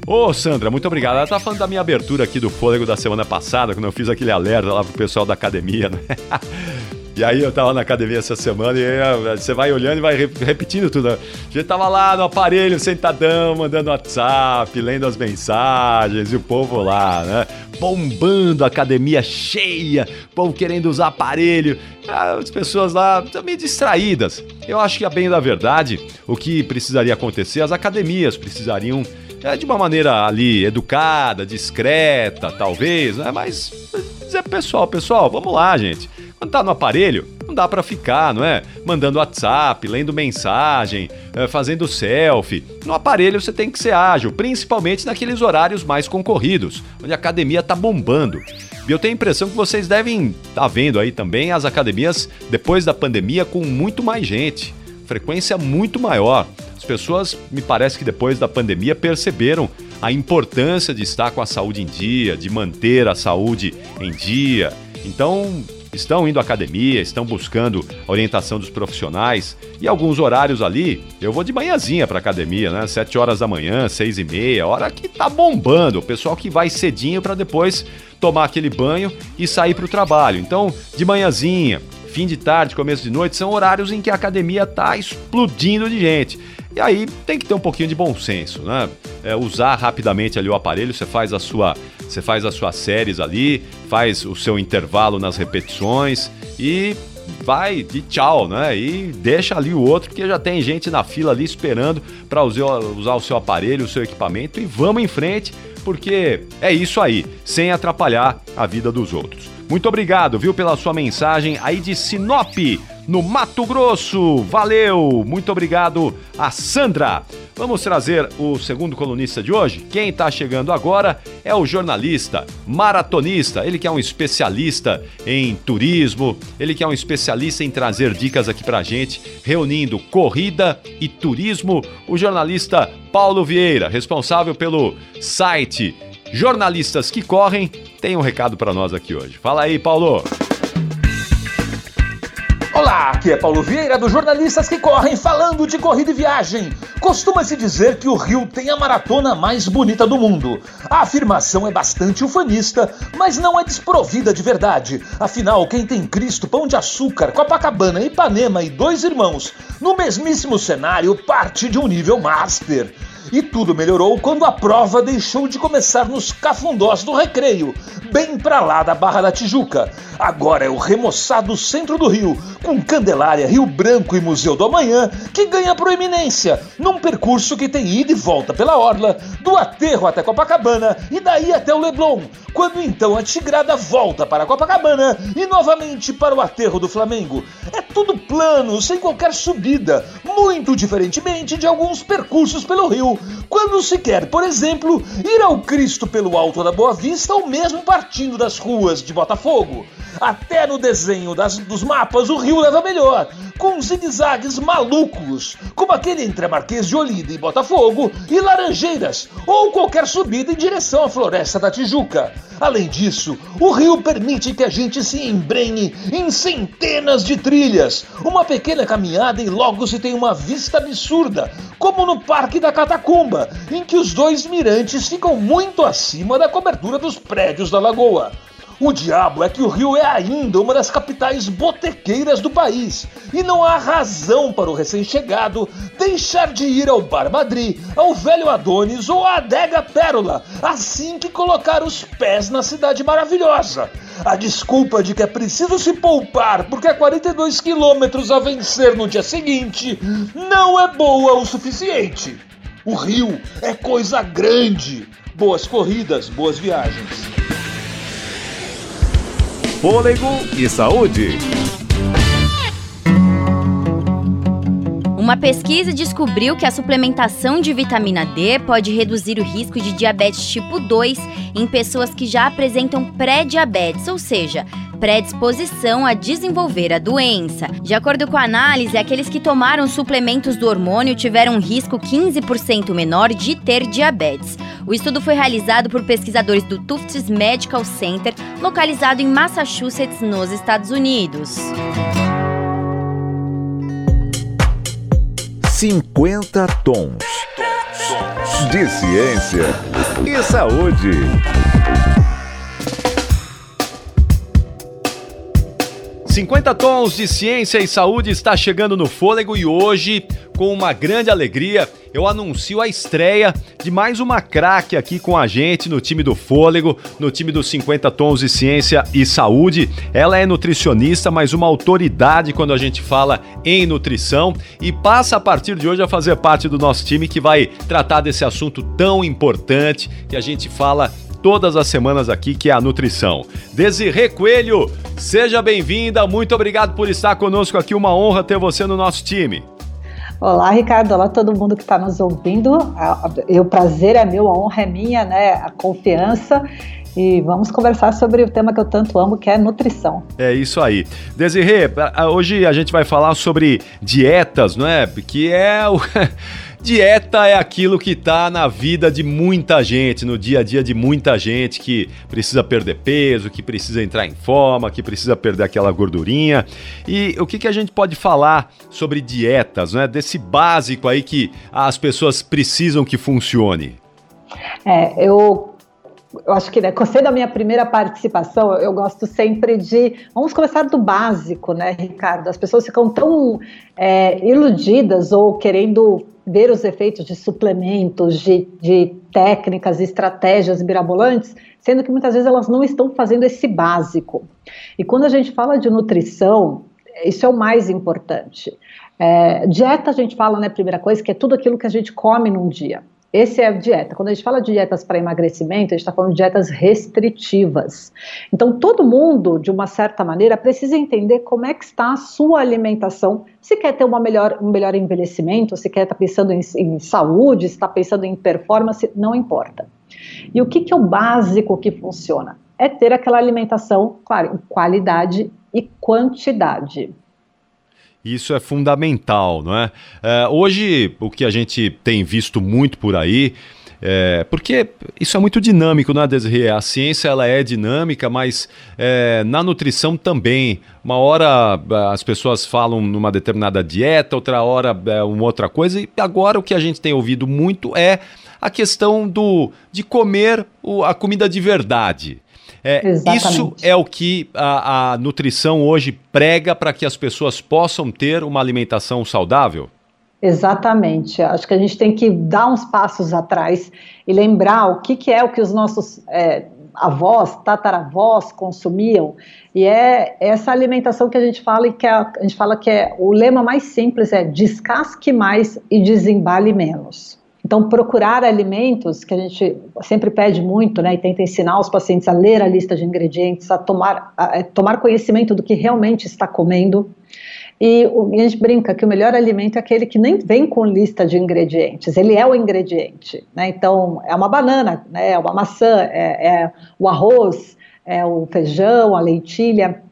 Speaker 1: Ô, Sandra, muito obrigado. Ela tá falando da minha abertura aqui do Fôlego da semana passada, quando eu fiz aquele alerta lá pro pessoal da academia, né? *laughs* E aí eu tava na academia essa semana e você vai olhando e vai repetindo tudo. Né? A gente tava lá no aparelho, sentadão, mandando WhatsApp, lendo as mensagens e o povo lá, né? Bombando, a academia cheia, povo querendo usar aparelho. As pessoas lá também distraídas. Eu acho que, a bem da verdade, o que precisaria acontecer, as academias precisariam é, de uma maneira ali educada, discreta, talvez, né? Mas dizer pessoal, pessoal, vamos lá, gente. Quando tá no aparelho, não dá para ficar, não é? Mandando WhatsApp, lendo mensagem, é, fazendo selfie. No aparelho você tem que ser ágil, principalmente naqueles horários mais concorridos, onde a academia tá bombando. E eu tenho a impressão que vocês devem estar tá vendo aí também as academias depois da pandemia com muito mais gente, frequência muito maior. As pessoas, me parece que depois da pandemia perceberam a importância de estar com a saúde em dia, de manter a saúde em dia. Então, estão indo à academia, estão buscando a orientação dos profissionais e alguns horários ali, eu vou de manhãzinha para academia, né? Sete horas da manhã, seis e meia, hora que tá bombando, o pessoal que vai cedinho para depois tomar aquele banho e sair para o trabalho. Então, de manhãzinha, fim de tarde, começo de noite, são horários em que a academia tá explodindo de gente. E aí tem que ter um pouquinho de bom senso, né? É, usar rapidamente ali o aparelho, você faz a sua, você faz as suas séries ali, faz o seu intervalo nas repetições e vai de tchau, né? E deixa ali o outro, porque já tem gente na fila ali esperando para usar o seu aparelho, o seu equipamento e vamos em frente, porque é isso aí, sem atrapalhar a vida dos outros. Muito obrigado, viu, pela sua mensagem aí de Sinop no Mato Grosso. Valeu! Muito obrigado a Sandra. Vamos trazer o segundo colunista de hoje? Quem está chegando agora é o jornalista, maratonista, ele que é um especialista em turismo, ele que é um especialista em trazer dicas aqui pra gente, reunindo corrida e turismo, o jornalista Paulo Vieira, responsável pelo site Jornalistas que Correm, tem um recado para nós aqui hoje. Fala aí, Paulo!
Speaker 11: Olá, aqui é Paulo Vieira do Jornalistas que Correm falando de corrida e viagem. Costuma-se dizer que o Rio tem a maratona mais bonita do mundo. A afirmação é bastante ufanista, mas não é desprovida de verdade. Afinal, quem tem Cristo, Pão de Açúcar, Copacabana, Ipanema e dois irmãos no mesmíssimo cenário parte de um nível master. E tudo melhorou quando a prova deixou de começar nos cafundós do recreio, bem pra lá da Barra da Tijuca. Agora é o remoçado centro do Rio, com Candelária, Rio Branco e Museu do Amanhã, que ganha proeminência, num percurso que tem ida e volta pela Orla, do aterro até Copacabana e daí até o Leblon, quando então a Tigrada volta para Copacabana e novamente para o aterro do Flamengo. É tudo plano, sem qualquer subida, muito diferentemente de alguns percursos pelo Rio, quando se quer, por exemplo, ir ao Cristo pelo Alto da Boa Vista ou mesmo partindo das ruas de Botafogo. Até no desenho das, dos mapas o rio leva melhor, com zigue-zagues malucos, como aquele entre a Marquês de Olinda e Botafogo e Laranjeiras, ou qualquer subida em direção à Floresta da Tijuca. Além disso, o rio permite que a gente se embrenhe em centenas de trilhas. Uma pequena caminhada e logo se tem uma vista absurda, como no Parque da Catacumba, em que os dois mirantes ficam muito acima da cobertura dos prédios da lagoa. O diabo é que o Rio é ainda uma das capitais botequeiras do país e não há razão para o recém-chegado deixar de ir ao Bar Madrid, ao Velho Adonis ou à Adega Pérola assim que colocar os pés na cidade maravilhosa. A desculpa de que é preciso se poupar porque há 42 quilômetros a vencer no dia seguinte não é boa o suficiente. O Rio é coisa grande. Boas corridas, boas viagens
Speaker 9: fôlego e saúde.
Speaker 8: Uma pesquisa descobriu que a suplementação de vitamina D pode reduzir o risco de diabetes tipo 2 em pessoas que já apresentam pré-diabetes, ou seja, predisposição a desenvolver a doença. De acordo com a análise, aqueles que tomaram suplementos do hormônio tiveram um risco 15% menor de ter diabetes. O estudo foi realizado por pesquisadores do Tufts Medical Center, localizado em Massachusetts, nos Estados Unidos.
Speaker 9: 50 tons de ciência e saúde.
Speaker 1: 50 tons de ciência e saúde está chegando no fôlego e hoje, com uma grande alegria, eu anuncio a estreia de mais uma craque aqui com a gente no time do fôlego, no time dos 50 tons de ciência e saúde. Ela é nutricionista, mas uma autoridade quando a gente fala em nutrição e passa a partir de hoje a fazer parte do nosso time que vai tratar desse assunto tão importante que a gente fala todas as semanas aqui, que é a nutrição. Desirê Coelho, seja bem-vinda, muito obrigado por estar conosco aqui, uma honra ter você no nosso time.
Speaker 12: Olá, Ricardo. Olá, todo mundo que está nos ouvindo. O prazer é meu, a honra é minha, né? A confiança. E vamos conversar sobre o tema que eu tanto amo, que é nutrição.
Speaker 1: É isso aí. Desirê, hoje a gente vai falar sobre dietas, não é? Que é o. *laughs* Dieta é aquilo que está na vida de muita gente, no dia a dia de muita gente que precisa perder peso, que precisa entrar em forma, que precisa perder aquela gordurinha. E o que, que a gente pode falar sobre dietas, né? Desse básico aí que as pessoas precisam que funcione.
Speaker 12: É, eu eu acho que, né, sendo a minha primeira participação, eu gosto sempre de. Vamos começar do básico, né, Ricardo? As pessoas ficam tão é, iludidas ou querendo ver os efeitos de suplementos, de, de técnicas, estratégias mirabolantes, sendo que muitas vezes elas não estão fazendo esse básico. E quando a gente fala de nutrição, isso é o mais importante. É, dieta, a gente fala, né, primeira coisa, que é tudo aquilo que a gente come num dia. Esse é a dieta. Quando a gente fala de dietas para emagrecimento, a gente está falando de dietas restritivas. Então, todo mundo, de uma certa maneira, precisa entender como é que está a sua alimentação. Se quer ter uma melhor, um melhor envelhecimento, se quer estar tá pensando em, em saúde, se está pensando em performance, não importa. E o que, que é o básico que funciona? É ter aquela alimentação, claro, qualidade e quantidade.
Speaker 1: Isso é fundamental, não é? é? Hoje, o que a gente tem visto muito por aí, é, porque isso é muito dinâmico, não é, Desirê? A ciência ela é dinâmica, mas é, na nutrição também. Uma hora as pessoas falam numa determinada dieta, outra hora é uma outra coisa, e agora o que a gente tem ouvido muito é a questão do, de comer o, a comida de verdade. É, isso é o que a, a nutrição hoje prega para que as pessoas possam ter uma alimentação saudável?
Speaker 12: Exatamente. Acho que a gente tem que dar uns passos atrás e lembrar o que, que é o que os nossos é, avós, tataravós consumiam. E é essa alimentação que a gente fala e que a, a gente fala que é o lema mais simples é descasque mais e desembale menos. Então, procurar alimentos, que a gente sempre pede muito, né, e tenta ensinar os pacientes a ler a lista de ingredientes, a tomar, a, a tomar conhecimento do que realmente está comendo. E, e, a gente brinca que o melhor alimento é aquele que nem vem com lista de ingredientes, ele é o ingrediente. Né? Então, é uma banana, né? é uma maçã, é, é o arroz, é, o feijão, a lentilha.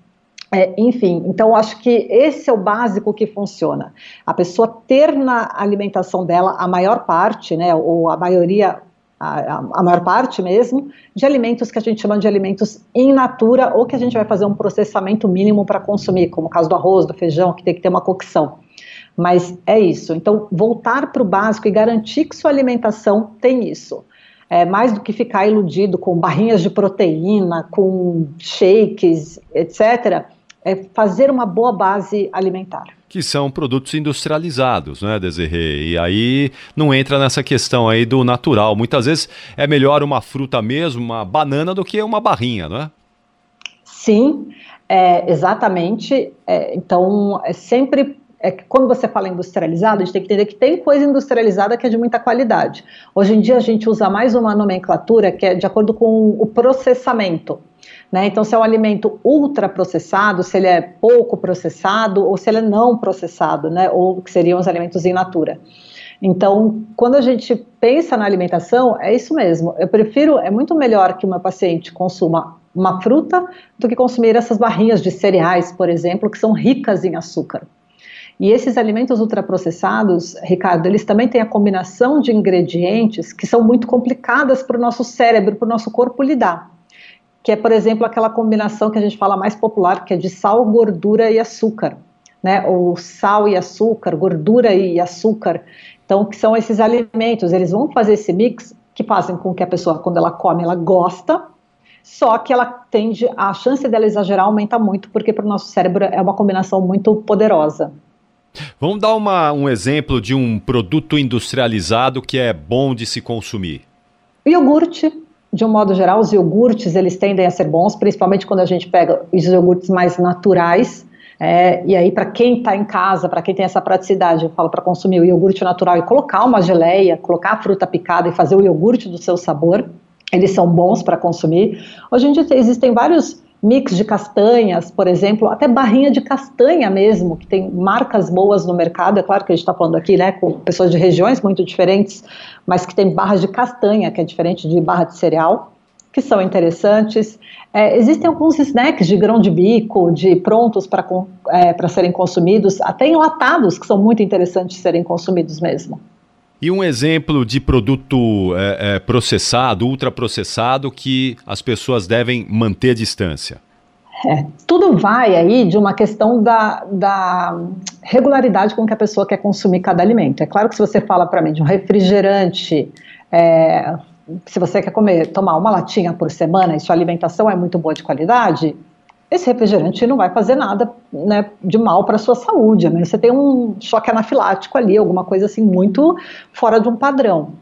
Speaker 12: É, enfim, então acho que esse é o básico que funciona. A pessoa ter na alimentação dela a maior parte, né, ou a maioria, a, a, maior parte mesmo, de alimentos que a gente chama de alimentos in natura ou que a gente vai fazer um processamento mínimo para consumir, como o caso do arroz, do feijão, que tem que ter uma cocção. Mas é isso. Então, voltar para o básico e garantir que sua alimentação tem isso. É, mais do que ficar iludido com barrinhas de proteína, com shakes, etc., é fazer uma boa base alimentar.
Speaker 1: Que são produtos industrializados, né, Desirê? E aí não entra nessa questão aí do natural. Muitas vezes é melhor uma fruta mesmo, uma banana, do que uma barrinha, não é?
Speaker 12: Sim, é, exatamente. É, então, é sempre é que quando você fala industrializado, a gente tem que entender que tem coisa industrializada que é de muita qualidade. Hoje em dia a gente usa mais uma nomenclatura que é de acordo com o processamento. Né? Então, se é um alimento ultraprocessado, se ele é pouco processado ou se ele é não processado, né? ou que seriam os alimentos in natura. Então, quando a gente pensa na alimentação, é isso mesmo. Eu prefiro, é muito melhor que uma paciente consuma uma fruta do que consumir essas barrinhas de cereais, por exemplo, que são ricas em açúcar. E esses alimentos ultraprocessados, Ricardo, eles também têm a combinação de ingredientes que são muito complicadas para o nosso cérebro, para o nosso corpo lidar. Que é, por exemplo, aquela combinação que a gente fala mais popular, que é de sal, gordura e açúcar. Né? Ou sal e açúcar, gordura e açúcar. Então, que são esses alimentos, eles vão fazer esse mix que fazem com que a pessoa, quando ela come, ela gosta, só que ela tende, a chance dela exagerar aumenta muito, porque para o nosso cérebro é uma combinação muito poderosa.
Speaker 1: Vamos dar uma, um exemplo de um produto industrializado que é bom de se consumir.
Speaker 12: Iogurte, de um modo geral, os iogurtes eles tendem a ser bons, principalmente quando a gente pega os iogurtes mais naturais. É, e aí, para quem está em casa, para quem tem essa praticidade, eu falo para consumir o iogurte natural e colocar uma geleia, colocar a fruta picada e fazer o iogurte do seu sabor, eles são bons para consumir. Hoje em dia existem vários mix de castanhas, por exemplo, até barrinha de castanha mesmo, que tem marcas boas no mercado. É claro que a gente está falando aqui, né, com pessoas de regiões muito diferentes, mas que tem barras de castanha, que é diferente de barra de cereal, que são interessantes. É, existem alguns snacks de grão de bico, de prontos para é, serem consumidos, até enlatados, que são muito interessantes serem consumidos mesmo.
Speaker 1: E um exemplo de produto é, é, processado, ultraprocessado, que as pessoas devem manter distância?
Speaker 12: É, tudo vai aí de uma questão da, da, regularidade com que a pessoa quer consumir cada alimento. É claro que se você fala para mim de um refrigerante, é, se você quer comer, tomar uma latinha por semana e sua alimentação é muito boa de qualidade, esse refrigerante não vai fazer nada né, de mal para a sua saúde, né? Você tem um choque anafilático ali, alguma coisa assim muito fora de um padrão.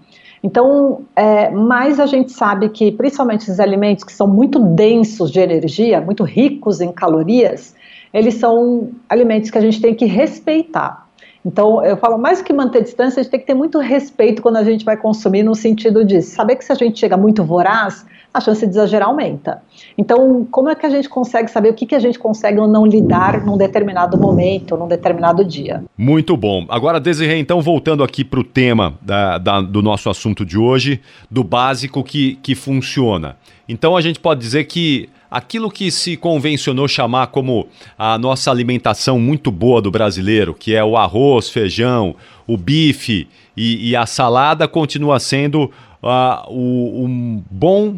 Speaker 12: Então, é, mas a gente sabe que, principalmente esses alimentos que são muito densos de energia, muito ricos em calorias, eles são alimentos que a gente tem que respeitar. Então, eu falo, mais que manter distância, a gente tem que ter muito respeito quando a gente vai consumir, no sentido de saber que se a gente chega muito voraz, a chance de exagerar aumenta. Então, como é que a gente consegue saber o que, que a gente consegue ou não lidar num determinado momento, num determinado dia?
Speaker 1: Muito bom. Agora, Desirê, então, voltando aqui para o tema da, da, do nosso assunto de hoje, do básico que, que funciona. Então, a gente pode dizer que aquilo que se convencionou chamar como a nossa alimentação muito boa do brasileiro, que é o arroz, feijão, o bife e, e a salada, continua sendo uh, o, um bom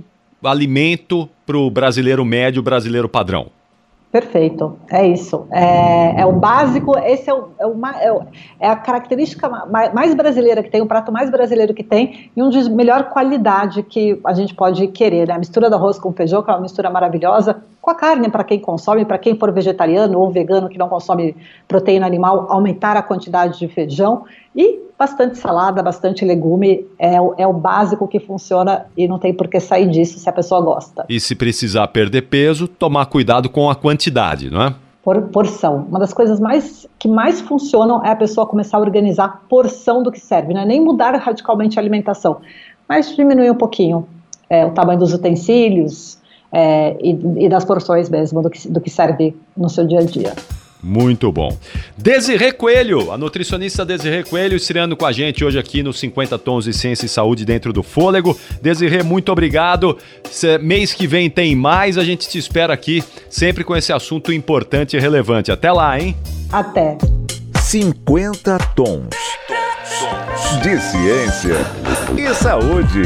Speaker 1: alimento para o brasileiro médio, brasileiro padrão?
Speaker 12: Perfeito, é isso. É, é o básico, esse é, o, é, o, é, é, a característica mais brasileira que tem, o prato mais brasileiro que tem, e um de melhor qualidade que a gente pode querer. Né? A mistura do arroz com feijão, que é uma mistura maravilhosa, com a carne para quem consome, para quem for vegetariano ou vegano que não consome proteína animal, aumentar a quantidade de feijão e bastante salada, bastante legume, é, é o básico que funciona e não tem por que sair disso se a pessoa gosta.
Speaker 1: E se precisar perder peso, tomar cuidado com a quantidade, não é?
Speaker 12: Por porção. Uma das coisas mais que mais funcionam é a pessoa começar a organizar a porção do que serve, não é nem mudar radicalmente a alimentação, mas diminuir um pouquinho é, o tamanho dos utensílios é, e, e, das porções mesmo do que, do que serve no seu dia a dia.
Speaker 1: Muito bom. Desirê Coelho, a nutricionista Desirê Coelho, estreando com a gente hoje aqui no 50 Tons de Ciência e Saúde dentro do Fôlego. Desirê, muito obrigado. Mês que vem tem mais, a gente te espera aqui, sempre com esse assunto importante e relevante. Até lá, hein?
Speaker 12: Até.
Speaker 9: 50 Tons de Ciência e Saúde.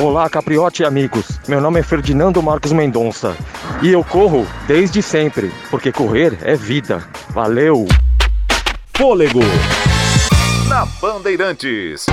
Speaker 13: Olá, Capriote e amigos. Meu nome é Ferdinando Marcos Mendonça e eu corro desde sempre, porque correr é vida. Valeu!
Speaker 9: Fôlego na Bandeirantes.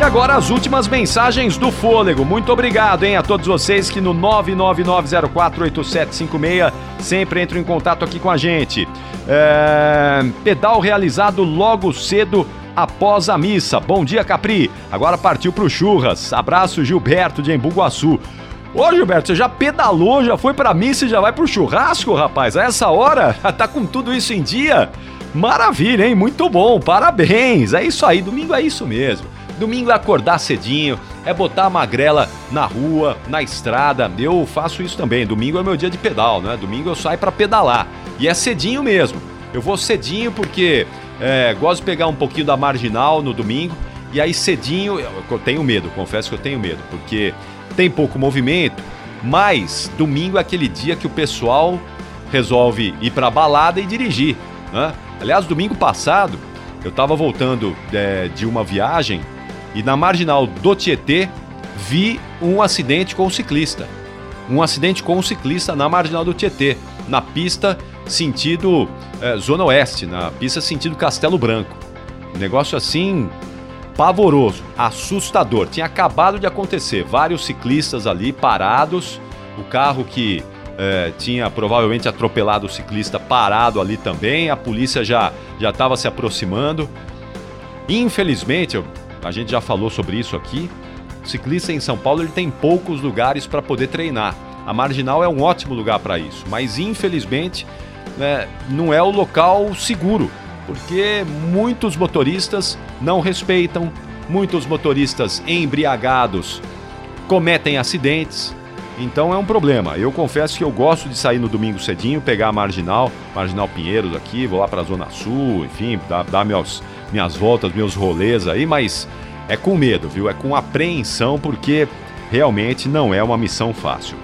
Speaker 1: E agora as últimas mensagens do Fôlego. Muito obrigado, hein, a todos vocês que no 999048756 sempre entram em contato aqui com a gente. É... Pedal realizado logo cedo após a missa. Bom dia, Capri. Agora partiu pro churras. Abraço, Gilberto de Embu-Guaçu. Ô Gilberto, você já pedalou, já foi pra missa e já vai pro churrasco, rapaz? A essa hora? *laughs* tá com tudo isso em dia? Maravilha, hein? Muito bom, parabéns. É isso aí, domingo é isso mesmo. Domingo é acordar cedinho, é botar a magrela na rua, na estrada. Eu faço isso também. Domingo é meu dia de pedal, né? Domingo eu saio para pedalar. E é cedinho mesmo. Eu vou cedinho porque é, gosto de pegar um pouquinho da marginal no domingo. E aí cedinho, eu tenho medo, confesso que eu tenho medo, porque tem pouco movimento, mas domingo é aquele dia que o pessoal resolve ir para balada e dirigir. Né? Aliás, domingo passado eu estava voltando é, de uma viagem e na marginal do Tietê vi um acidente com um ciclista. Um acidente com um ciclista na marginal do Tietê, na pista sentido é, Zona Oeste, na pista sentido Castelo Branco. Um negócio assim pavoroso, assustador. Tinha acabado de acontecer, vários ciclistas ali parados, o carro que é, tinha provavelmente atropelado o ciclista parado ali também, a polícia já já estava se aproximando. Infelizmente, eu a gente já falou sobre isso aqui. O ciclista em São Paulo ele tem poucos lugares para poder treinar. A marginal é um ótimo lugar para isso, mas infelizmente né, não é o local seguro, porque muitos motoristas não respeitam, muitos motoristas embriagados cometem acidentes. Então é um problema. Eu confesso que eu gosto de sair no domingo cedinho, pegar a marginal, marginal Pinheiros aqui, vou lá para a Zona Sul, enfim, dar, dar meus, minhas voltas, meus rolês aí, mas é com medo, viu? É com apreensão, porque realmente não é uma missão fácil.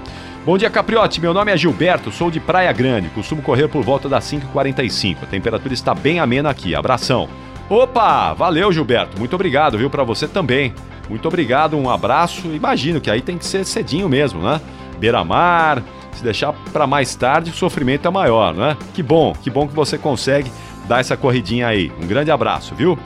Speaker 1: Bom dia, Capriote. Meu nome é Gilberto, sou de Praia Grande. Costumo correr por volta das 5h45. A temperatura está bem amena aqui. Abração. Opa! Valeu, Gilberto. Muito obrigado, viu? Para você também. Muito obrigado, um abraço. Imagino que aí tem que ser cedinho mesmo, né? Beira-mar. Se deixar para mais tarde, o sofrimento é maior, né? Que bom, que bom que você consegue dar essa corridinha aí. Um grande abraço, viu?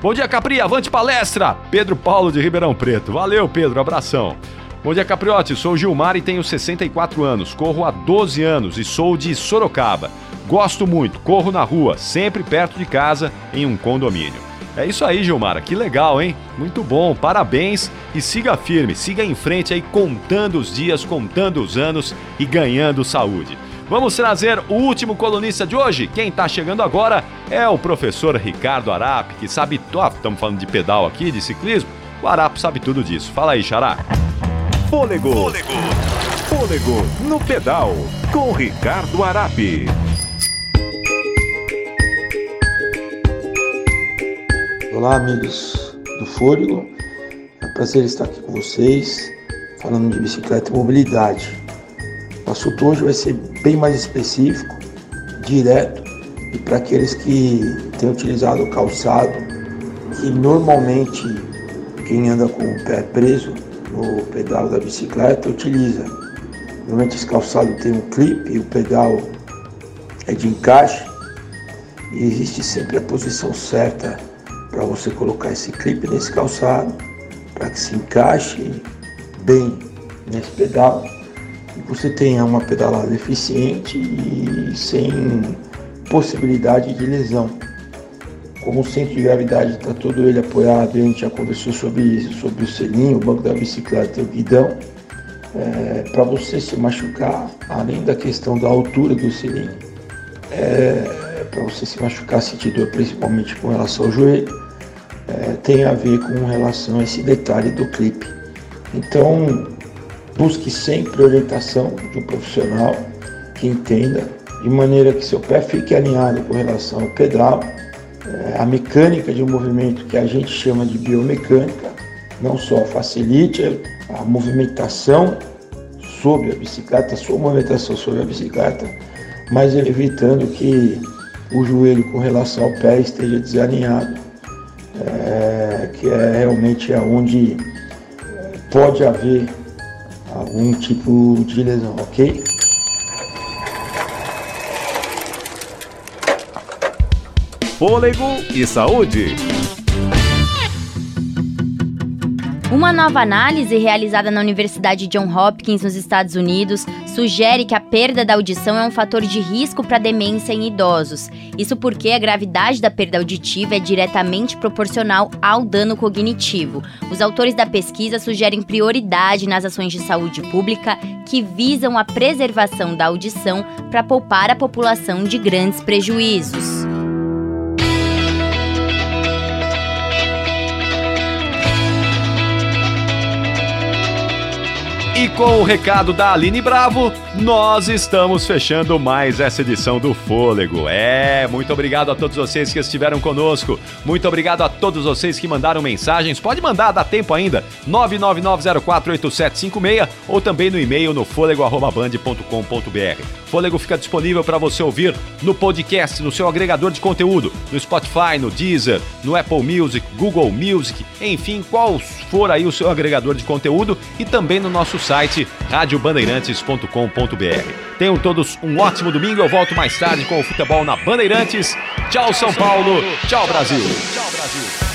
Speaker 1: Bom dia, Capri, avante palestra! Pedro Paulo de Ribeirão Preto. Valeu, Pedro, abração. Bom dia, Capriote. Sou Gilmar e tenho 64 anos. Corro há 12 anos e sou de Sorocaba. Gosto muito, corro na rua, sempre perto de casa, em um condomínio. É isso aí, Gilmar. Que legal, hein? Muito bom, parabéns e siga firme, siga em frente aí, contando os dias, contando os anos e ganhando saúde. Vamos trazer o último colunista de hoje. Quem está chegando agora é o professor Ricardo Arap, que sabe. Ah, estamos falando de pedal aqui, de ciclismo. O Arap sabe tudo disso. Fala aí, Xará.
Speaker 9: Fôlego. Fôlego. Fôlego no pedal com Ricardo Arap.
Speaker 14: Olá, amigos do Fôlego. É um prazer estar aqui com vocês, falando de bicicleta e mobilidade. O assunto hoje vai ser bem mais específico, direto e para aqueles que têm utilizado o calçado, que normalmente quem anda com o pé preso no pedal da bicicleta utiliza. Normalmente esse calçado tem um clipe e o pedal é de encaixe e existe sempre a posição certa para você colocar esse clipe nesse calçado para que se encaixe bem nesse pedal você tenha uma pedalada eficiente e sem possibilidade de lesão. Como o centro de gravidade está todo ele apoiado, a gente já conversou sobre isso, sobre o selinho, o banco da bicicleta e o guidão, é, para você se machucar, além da questão da altura do selinho, é, para você se machucar, sentir dor principalmente com relação ao joelho, é, tem a ver com relação a esse detalhe do clipe. Então, busque sempre orientação de um profissional que entenda, de maneira que seu pé fique alinhado com relação ao pedal, é, a mecânica de um movimento que a gente chama de biomecânica, não só facilite a movimentação sobre a bicicleta, a sua movimentação sobre a bicicleta, mas evitando que o joelho com relação ao pé esteja desalinhado, é, que é realmente onde pode haver algum tipo de lesão, ok?
Speaker 9: Fôlego e saúde.
Speaker 8: Uma nova análise realizada na Universidade John Hopkins, nos Estados Unidos, sugere que a perda da audição é um fator de risco para demência em idosos. Isso porque a gravidade da perda auditiva é diretamente proporcional ao dano cognitivo. Os autores da pesquisa sugerem prioridade nas ações de saúde pública que visam a preservação da audição para poupar a população de grandes prejuízos.
Speaker 1: E com o recado da Aline Bravo, nós estamos fechando mais essa edição do Fôlego. É, muito obrigado a todos vocês que estiveram conosco. Muito obrigado a todos vocês que mandaram mensagens. Pode mandar, dá tempo ainda. 999048756 ou também no e-mail no fôlego@band.com.br. Fôlego fica disponível para você ouvir no podcast, no seu agregador de conteúdo, no Spotify, no Deezer, no Apple Music, Google Music, enfim, qual for aí o seu agregador de conteúdo e também no nosso site radiobandeirantes.com.br. Tenham todos um ótimo domingo. Eu volto mais tarde com o futebol na Bandeirantes. Tchau, São Paulo. Tchau, Brasil. Tchau, Brasil.